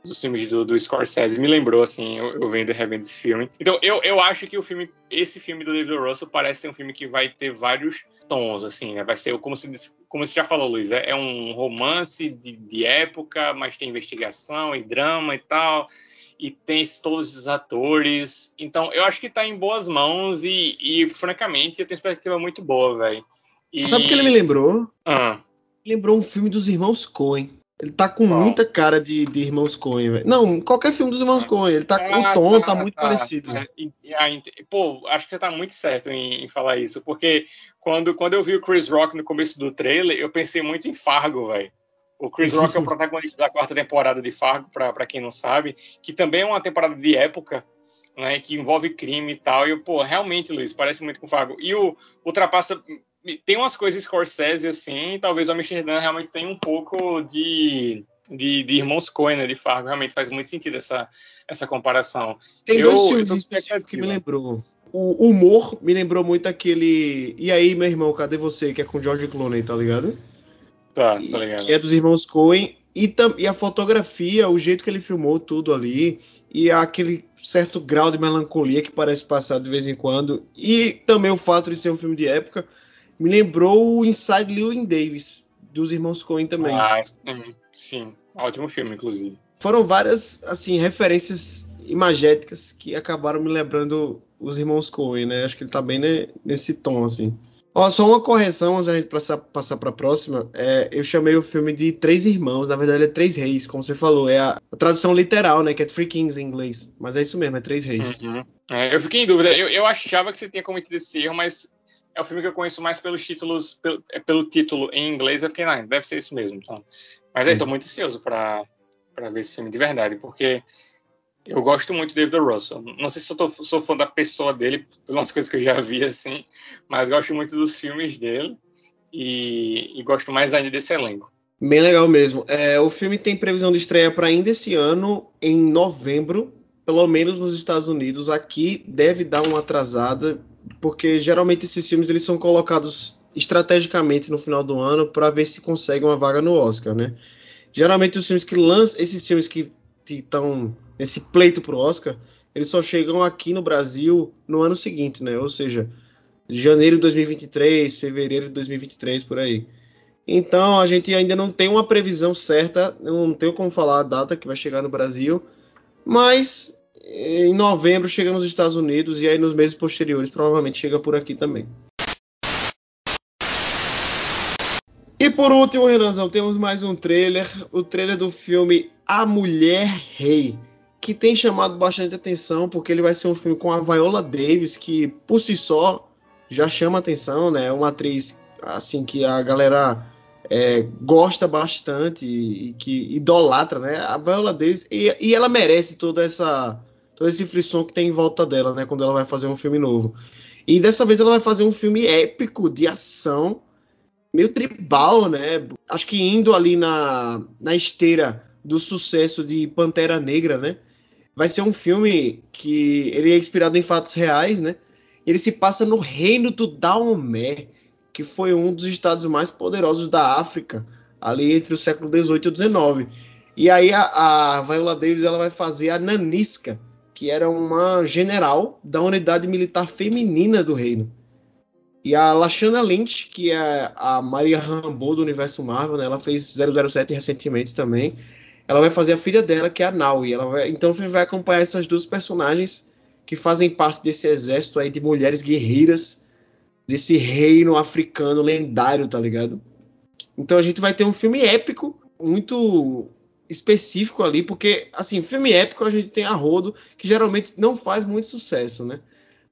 dos filmes do, do, Scorsese me lembrou, assim, eu, eu vendo e revendo esse filme. Então, eu, eu acho que o filme, esse filme do David Russell parece ser um filme que vai ter vários tons, assim, né? Vai ser, como, se, como você já falou, Luiz, é, é um romance de, de, época, mas tem investigação e drama e tal, e tem todos esses atores. Então, eu acho que tá em boas mãos e, e francamente, eu tenho expectativa muito boa, velho. Sabe o que ele me lembrou? Ah. Lembrou um filme dos irmãos Coen. Ele tá com muita cara de, de Irmãos Coen, velho. Não, qualquer filme dos Irmãos Coen. Ele tá com ah, o tom, tá, tá muito tá, parecido. É, pô, acho que você tá muito certo em, em, falar isso, porque quando, quando eu vi o Chris Rock no começo do trailer, eu pensei muito em Fargo, velho. O Chris Rock é o protagonista da quarta temporada de Fargo, pra, quem não sabe, que também é uma temporada de época, né, que envolve crime e tal. E, eu, pô, realmente, Luiz, parece muito com Fargo. E o ultrapassa tem umas coisas Scorsese assim, talvez o Amsterdã realmente tenha um pouco de, de, de Irmãos Coen, né, de Fargo, realmente faz muito sentido essa, essa comparação. Tem eu, dois filmes específicos que me lembrou. O humor me lembrou muito aquele E aí, meu irmão, cadê você? Que é com George Clooney, tá ligado? Tá, tá ligado. Que é dos irmãos Coen. E, e a fotografia, o jeito que ele filmou tudo ali, e aquele certo grau de melancolia que parece passar de vez em quando, e também o fato de ser um filme de época, me lembrou o Inside Llewyn Davis, dos irmãos Coen também. Ah, sim. Ótimo filme, inclusive. Foram várias, assim, referências imagéticas que acabaram me lembrando os irmãos Coen, né? Acho que ele tá bem né, nesse tom, assim. Ó, só uma correção antes da gente passar, passar para a próxima. É, eu chamei o filme de Três Irmãos, na verdade é Três Reis, como você falou. É a, a tradução literal, né? Que é Three Kings em inglês. Mas é isso mesmo, é Três Reis. Uhum. É, eu fiquei em dúvida. Eu, eu achava que você tinha cometido esse erro, mas é o filme que eu conheço mais pelos títulos, pelo, é pelo título em inglês, eu fiquei, não, deve ser isso mesmo. Então. Mas aí, tô muito ansioso para ver esse filme de verdade, porque eu gosto muito do David Russell. Não sei se eu tô, sou fã da pessoa dele, pelas coisas que eu já vi, assim, mas gosto muito dos filmes dele e, e gosto mais ainda desse elenco. Bem legal mesmo. É, o filme tem previsão de estreia para ainda esse ano, em novembro, pelo menos nos Estados Unidos, aqui deve dar uma atrasada, porque geralmente esses filmes eles são colocados estrategicamente no final do ano para ver se consegue uma vaga no Oscar, né? Geralmente os filmes que lançam, esses filmes que estão nesse pleito pro Oscar, eles só chegam aqui no Brasil no ano seguinte, né? Ou seja, janeiro de 2023, fevereiro de 2023 por aí. Então a gente ainda não tem uma previsão certa, não tenho como falar a data que vai chegar no Brasil, mas em novembro chega nos Estados Unidos e aí nos meses posteriores provavelmente chega por aqui também. E por último, Renanzão, temos mais um trailer, o trailer do filme A Mulher Rei, que tem chamado bastante atenção porque ele vai ser um filme com a Viola Davis, que por si só já chama atenção, né? É uma atriz assim que a galera é, gosta bastante e, que idolatra, né? A Viola Davis e, e, ela merece toda essa todo esse frisson que tem em volta dela, né? Quando ela vai fazer um filme novo. E dessa vez ela vai fazer um filme épico de ação, meio tribal, né? Acho que indo ali na, na esteira do sucesso de Pantera Negra, né? Vai ser um filme que ele é inspirado em fatos reais, né? Ele se passa no reino do Daomé, que foi um dos estados mais poderosos da África, ali entre o século XVIII e o XIX. E aí a, a Viola Davis ela vai fazer a Nanisca, que era uma general da unidade militar feminina do reino. E a Lashana Lynch, que é a Maria Rambeau do universo Marvel, né? ela fez 007 recentemente também. Ela vai fazer a filha dela, que é a Naui. Ela vai, então vai acompanhar essas duas personagens que fazem parte desse exército aí de mulheres guerreiras desse reino africano lendário, tá ligado? Então a gente vai ter um filme épico, muito específico ali, porque, assim, filme épico a gente tem a rodo, que geralmente não faz muito sucesso, né?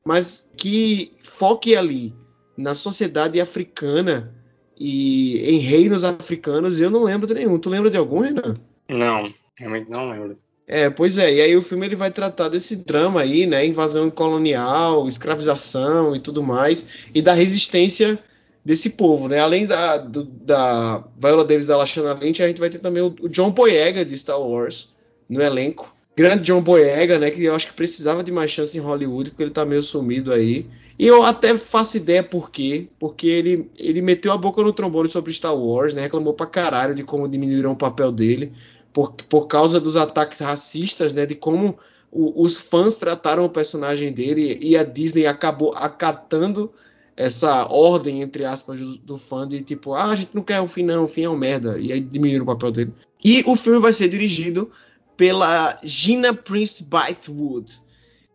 Mas que foque ali na sociedade africana e em reinos africanos, eu não lembro de nenhum. Tu lembra de algum, Renan? Não, realmente não lembro. É, pois é, e aí o filme ele vai tratar desse drama aí, né, invasão colonial, escravização e tudo mais, e da resistência desse povo, né, além da, do, da Viola Davis da Lashana Lynch, a gente vai ter também o, o John Boyega de Star Wars no elenco, grande John Boyega, né, que eu acho que precisava de mais chance em Hollywood, porque ele tá meio sumido aí, e eu até faço ideia por quê, porque ele, ele meteu a boca no trombone sobre Star Wars, né, reclamou pra caralho de como diminuíram o papel dele, por, por causa dos ataques racistas, né? De como o, os fãs trataram o personagem dele e a Disney acabou acatando essa ordem, entre aspas, do, do fã de tipo, ah, a gente não quer o fim, não, o fim é um merda. E aí diminuíram o papel dele. E o filme vai ser dirigido pela Gina Prince Bythewood.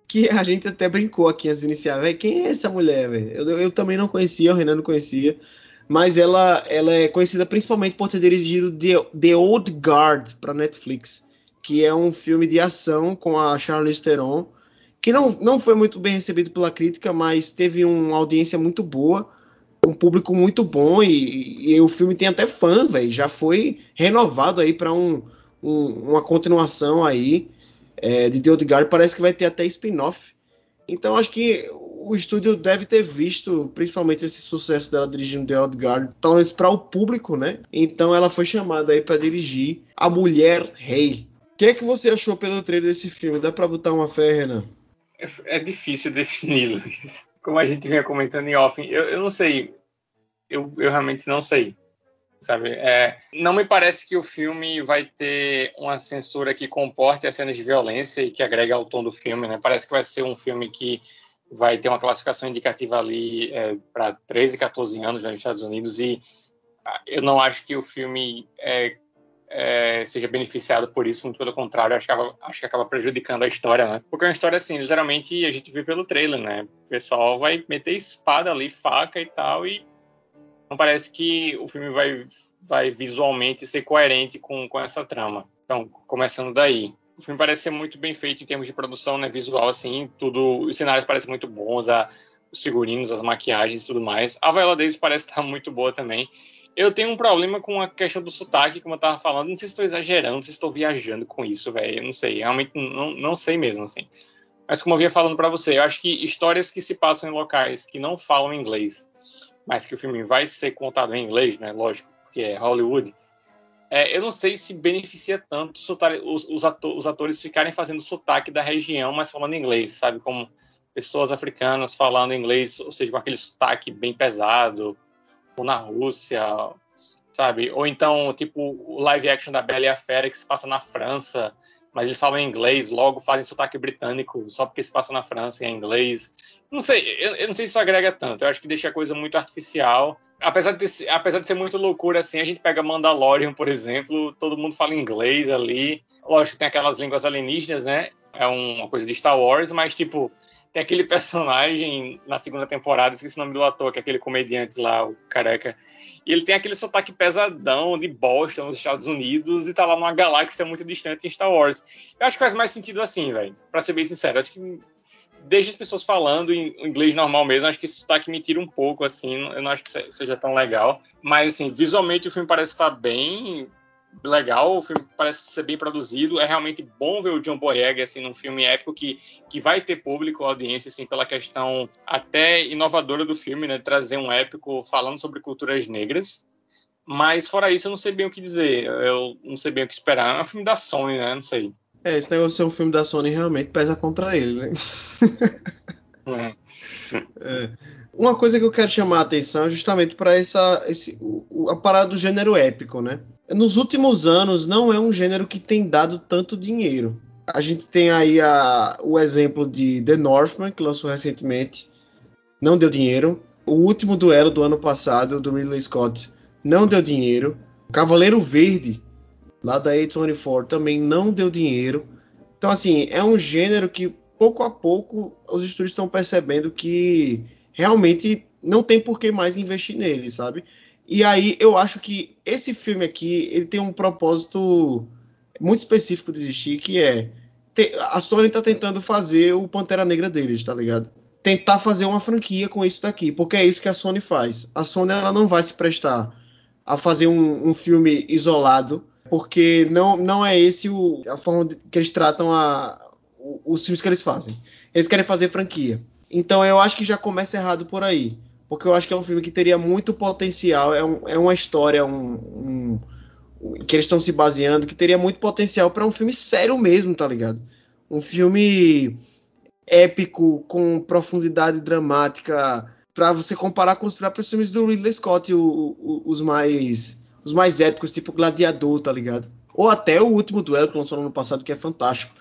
Que a gente até brincou aqui de iniciar, velho. Quem é essa mulher, velho? Eu, eu, também não conhecia, o Renan não conhecia mas ela, ela é conhecida principalmente por ter dirigido The, The Old Guard para Netflix, que é um filme de ação com a Charlize Theron, que não, não foi muito bem recebido pela crítica, mas teve uma audiência muito boa, um público muito bom e, e o filme tem até fã, velho, já foi renovado aí para um, um, uma continuação aí é, de The Old Guard, parece que vai ter até spin-off. Então acho que o estúdio deve ter visto, principalmente esse sucesso dela dirigindo The Odd Guard, talvez para o público, né? Então ela foi chamada aí para dirigir A Mulher Rei. O que é que você achou pelo trailer desse filme? Dá para botar uma fé, Renan? É, é difícil definir, Como a gente vinha comentando em off, eu, eu não sei. Eu, eu realmente não sei sabe? É, não me parece que o filme vai ter uma censura que comporte as cenas de violência e que agregue ao tom do filme, né? Parece que vai ser um filme que vai ter uma classificação indicativa ali é, para 13, 14 anos nos Estados Unidos e ah, eu não acho que o filme é, é, seja beneficiado por isso, muito pelo contrário, acho que, acaba, acho que acaba prejudicando a história, né? Porque é uma história assim, geralmente a gente vê pelo trailer, né? O pessoal vai meter espada ali, faca e tal, e não parece que o filme vai, vai visualmente ser coerente com, com essa trama. Então, começando daí. O filme parece ser muito bem feito em termos de produção, né, visual, assim, tudo, os cenários parecem muito bons, a, os figurinos, as maquiagens e tudo mais. A Viola Davis parece estar muito boa também. Eu tenho um problema com a questão do sotaque, como eu tava falando. Não sei se estou exagerando, se estou viajando com isso, velho. Eu não sei, realmente não, não sei mesmo, assim. Mas como eu vinha falando para você, eu acho que histórias que se passam em locais que não falam inglês, mas que o filme vai ser contado em inglês, né? Lógico, porque é Hollywood. é, eu não sei se beneficia tanto os, os, os, atores ficarem fazendo sotaque da região, mas falando inglês, sabe? Como pessoas africanas falando inglês, ou seja, com aquele sotaque bem pesado, na Rússia, sabe? Ou então, tipo, o live action da Bela e a Fera que se passa na França, mas eles falam inglês, logo fazem sotaque britânico só porque se passa na França e é inglês. Não sei, eu, eu, não sei se isso agrega tanto. Eu acho que deixa a coisa muito artificial. Apesar de, apesar de ser muito loucura assim, a gente pega Mandalorian, por exemplo, todo mundo fala inglês ali. Lógico tem aquelas línguas alienígenas, né? É uma coisa de Star Wars, mas tipo, tem aquele personagem na segunda temporada, esqueci o nome do ator, que é aquele comediante lá, o careca. E ele tem aquele sotaque pesadão de Boston, nos Estados Unidos, e tá lá numa galáxia muito distante em Star Wars. Eu acho que faz mais sentido assim, velho. Pra ser bem sincero. Acho que deixa as pessoas falando em inglês normal mesmo. Acho que esse sotaque me tira um pouco, assim. Eu não acho que seja tão legal. Mas, assim, visualmente o filme parece estar bem legal, o filme parece ser bem produzido, é realmente bom ver o John Boyega assim num filme épico que, que vai ter público, audiência assim pela questão até inovadora do filme, né, trazer um épico falando sobre culturas negras. Mas fora isso, eu não sei bem o que dizer, eu não sei bem o que esperar. É um filme da Sony, né? Não sei. É, esse negócio de ser um filme da Sony realmente pesa contra ele, né? é. é. Uma coisa que eu quero chamar a atenção é justamente para essa esse, o, a parada do gênero épico, né? Nos últimos anos não é um gênero que tem dado tanto dinheiro. A gente tem aí a, o exemplo de The Northman, que lançou recentemente, não deu dinheiro. O último duelo do ano passado, do Ridley Scott, não deu dinheiro. Cavaleiro Verde, lá da A24, também não deu dinheiro. Então, assim, é um gênero que pouco a pouco os estúdios estão percebendo que realmente não tem por que mais investir nele, sabe? E aí eu acho que esse filme aqui ele tem um propósito muito específico de existir, que é a Sony tá tentando fazer o Pantera Negra deles, tá ligado? Tentar fazer uma franquia com isso daqui, porque é isso que a Sony faz. A Sony ela não vai se prestar a fazer um, um filme isolado, porque não, não é esse o, a forma que eles tratam a, os filmes que eles fazem. Eles querem fazer franquia. Então eu acho que já começa errado por aí. Porque eu acho que é um filme que teria muito potencial. É, um, é uma história um, um, que eles estão se baseando, que teria muito potencial para um filme sério mesmo, tá ligado? Um filme épico, com profundidade dramática, para você comparar com os próprios filmes do Ridley Scott, o, o, os mais os mais épicos, tipo Gladiador, tá ligado? Ou até o último duelo que lançou no ano passado, que é fantástico.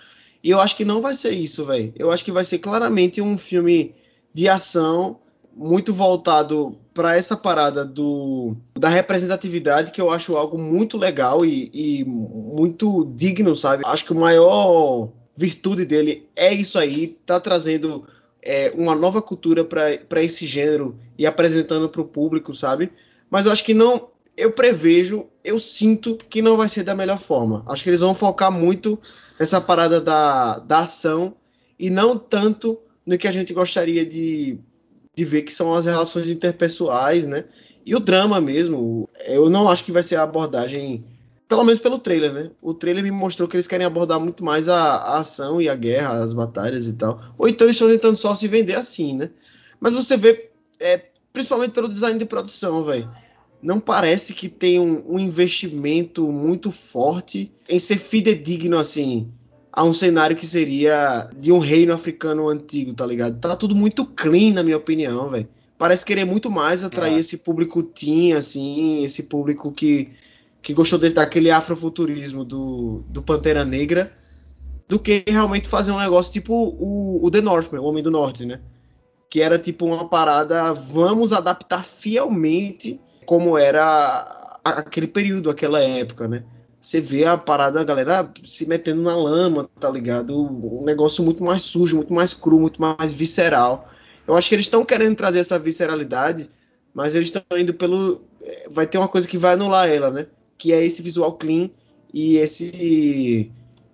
E eu acho que não vai ser isso, velho. Eu acho que vai ser claramente um filme de ação muito voltado para essa parada do, da representatividade, que eu acho algo muito legal e, e muito digno, sabe? Acho que o maior virtude dele é isso aí, tá trazendo é, uma nova cultura para esse gênero e apresentando para o público, sabe? Mas eu acho que não. Eu prevejo, eu sinto que não vai ser da melhor forma. Acho que eles vão focar muito essa parada da, da ação e não tanto no que a gente gostaria de, de ver, que são as relações interpessoais, né? E o drama mesmo. Eu não acho que vai ser a abordagem, pelo menos pelo trailer, né? O trailer me mostrou que eles querem abordar muito mais a, a ação e a guerra, as batalhas e tal. Ou então eles estão tentando só se vender assim, né? Mas você vê, é, principalmente pelo design de produção, velho não parece que tem um, um, investimento muito forte em ser fidedigno assim a um cenário que seria de um reino africano antigo, tá ligado? Tá tudo muito clean, na minha opinião, velho. Parece querer muito mais atrair é. esse público teen, assim, esse público que, que gostou desse, daquele afrofuturismo do, do Pantera Negra, do que realmente fazer um negócio tipo o, o The Northman, o Homem do Norte, né? Que era tipo uma parada, vamos adaptar fielmente como era aquele período, aquela época, né? Você vê a parada, a galera se metendo na lama, tá ligado? Um negócio muito mais sujo, muito mais cru, muito mais visceral. Eu acho que eles estão querendo trazer essa visceralidade, mas eles estão indo pelo. Eh, vai ter uma coisa que vai anular ela, né? Que é esse visual clean e esse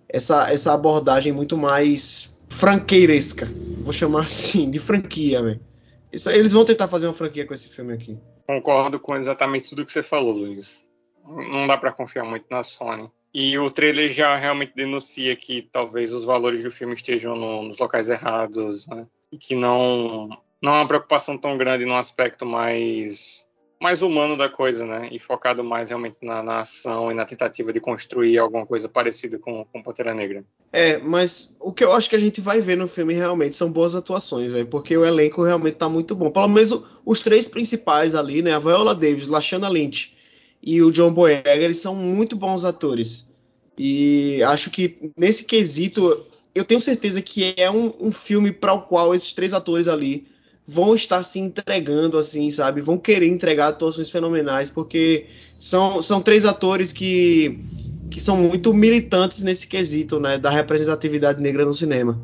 essa, essa abordagem muito mais franqueiresca. Vou chamar assim, de franquia, velho. Eles vão tentar fazer uma franquia com esse filme aqui. Concordo com exatamente tudo que você falou, Luiz. Não dá para confiar muito na Sony. E o trailer já realmente denuncia que talvez os valores do filme estejam no, nos locais errados, né? E que não não é uma preocupação tão grande no aspecto mais mais humano da coisa, né? E focado mais realmente na, na ação e na tentativa de construir alguma coisa parecida com, com Pantera Negra. É, mas o que eu acho que a gente vai ver no filme realmente são boas atuações, velho, porque o elenco realmente tá muito bom. Pelo menos os três principais ali, né? A Viola Davis, Lashana Lynch e o John Boyega, eles são muito bons atores. E acho que nesse quesito, eu tenho certeza que é um, um filme para o qual esses três atores ali vão estar se entregando, assim, sabe? Vão querer entregar atuações fenomenais, porque são, são três atores que, que são muito militantes nesse quesito, né? Da representatividade negra no cinema.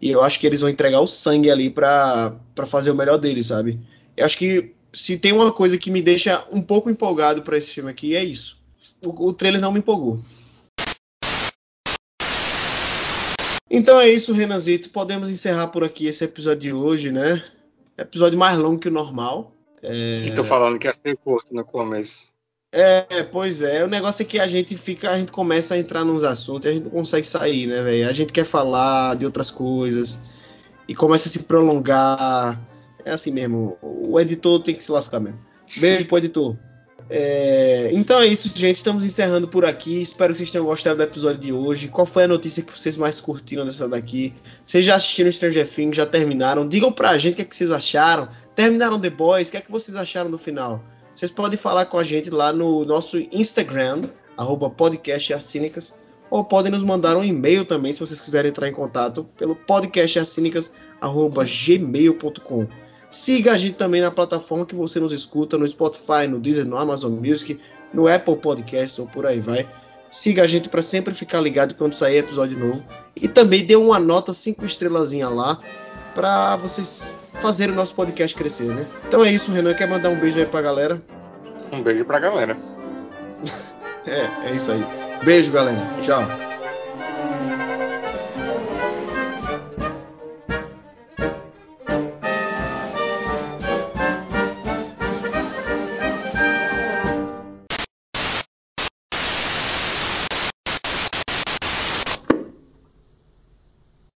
E eu acho que eles vão entregar o sangue ali para fazer o melhor deles, sabe? Eu acho que se tem uma coisa que me deixa um pouco empolgado para esse filme aqui, é isso. O, o trailer não me empolgou. Então é isso, Renanzito. Podemos encerrar por aqui esse episódio de hoje, né? Episódio mais longo que o normal. É... E tô falando que ia ser curto no começo. É, pois é. O negócio é que a gente fica, a gente começa a entrar nos assuntos e a gente não consegue sair, né, velho? A gente quer falar de outras coisas e começa a se prolongar. É assim mesmo. O editor tem que se lascar mesmo. Beijo pro editor. É, então é isso, gente. Estamos encerrando por aqui. Espero que vocês tenham gostado do episódio de hoje. Qual foi a notícia que vocês mais curtiram dessa daqui? Vocês já assistiram Stranger Things? Já terminaram? Digam pra gente o que, é que vocês acharam. Terminaram The Boys? O que é que vocês acharam no final? Vocês podem falar com a gente lá no nosso Instagram, arroba ou podem nos mandar um e-mail também, se vocês quiserem entrar em contato, pelo podcastacinicas.gmail.com. Siga a gente também na plataforma que você nos escuta, no Spotify, no Deezer, no Amazon Music, no Apple Podcasts ou por aí vai. Siga a gente para sempre ficar ligado quando sair episódio novo. E também dê uma nota 5 estrelas lá para vocês fazerem o nosso podcast crescer, né? Então é isso, Renan. Quer mandar um beijo aí pra galera? Um beijo pra galera. é, é isso aí. Beijo, galera. Tchau.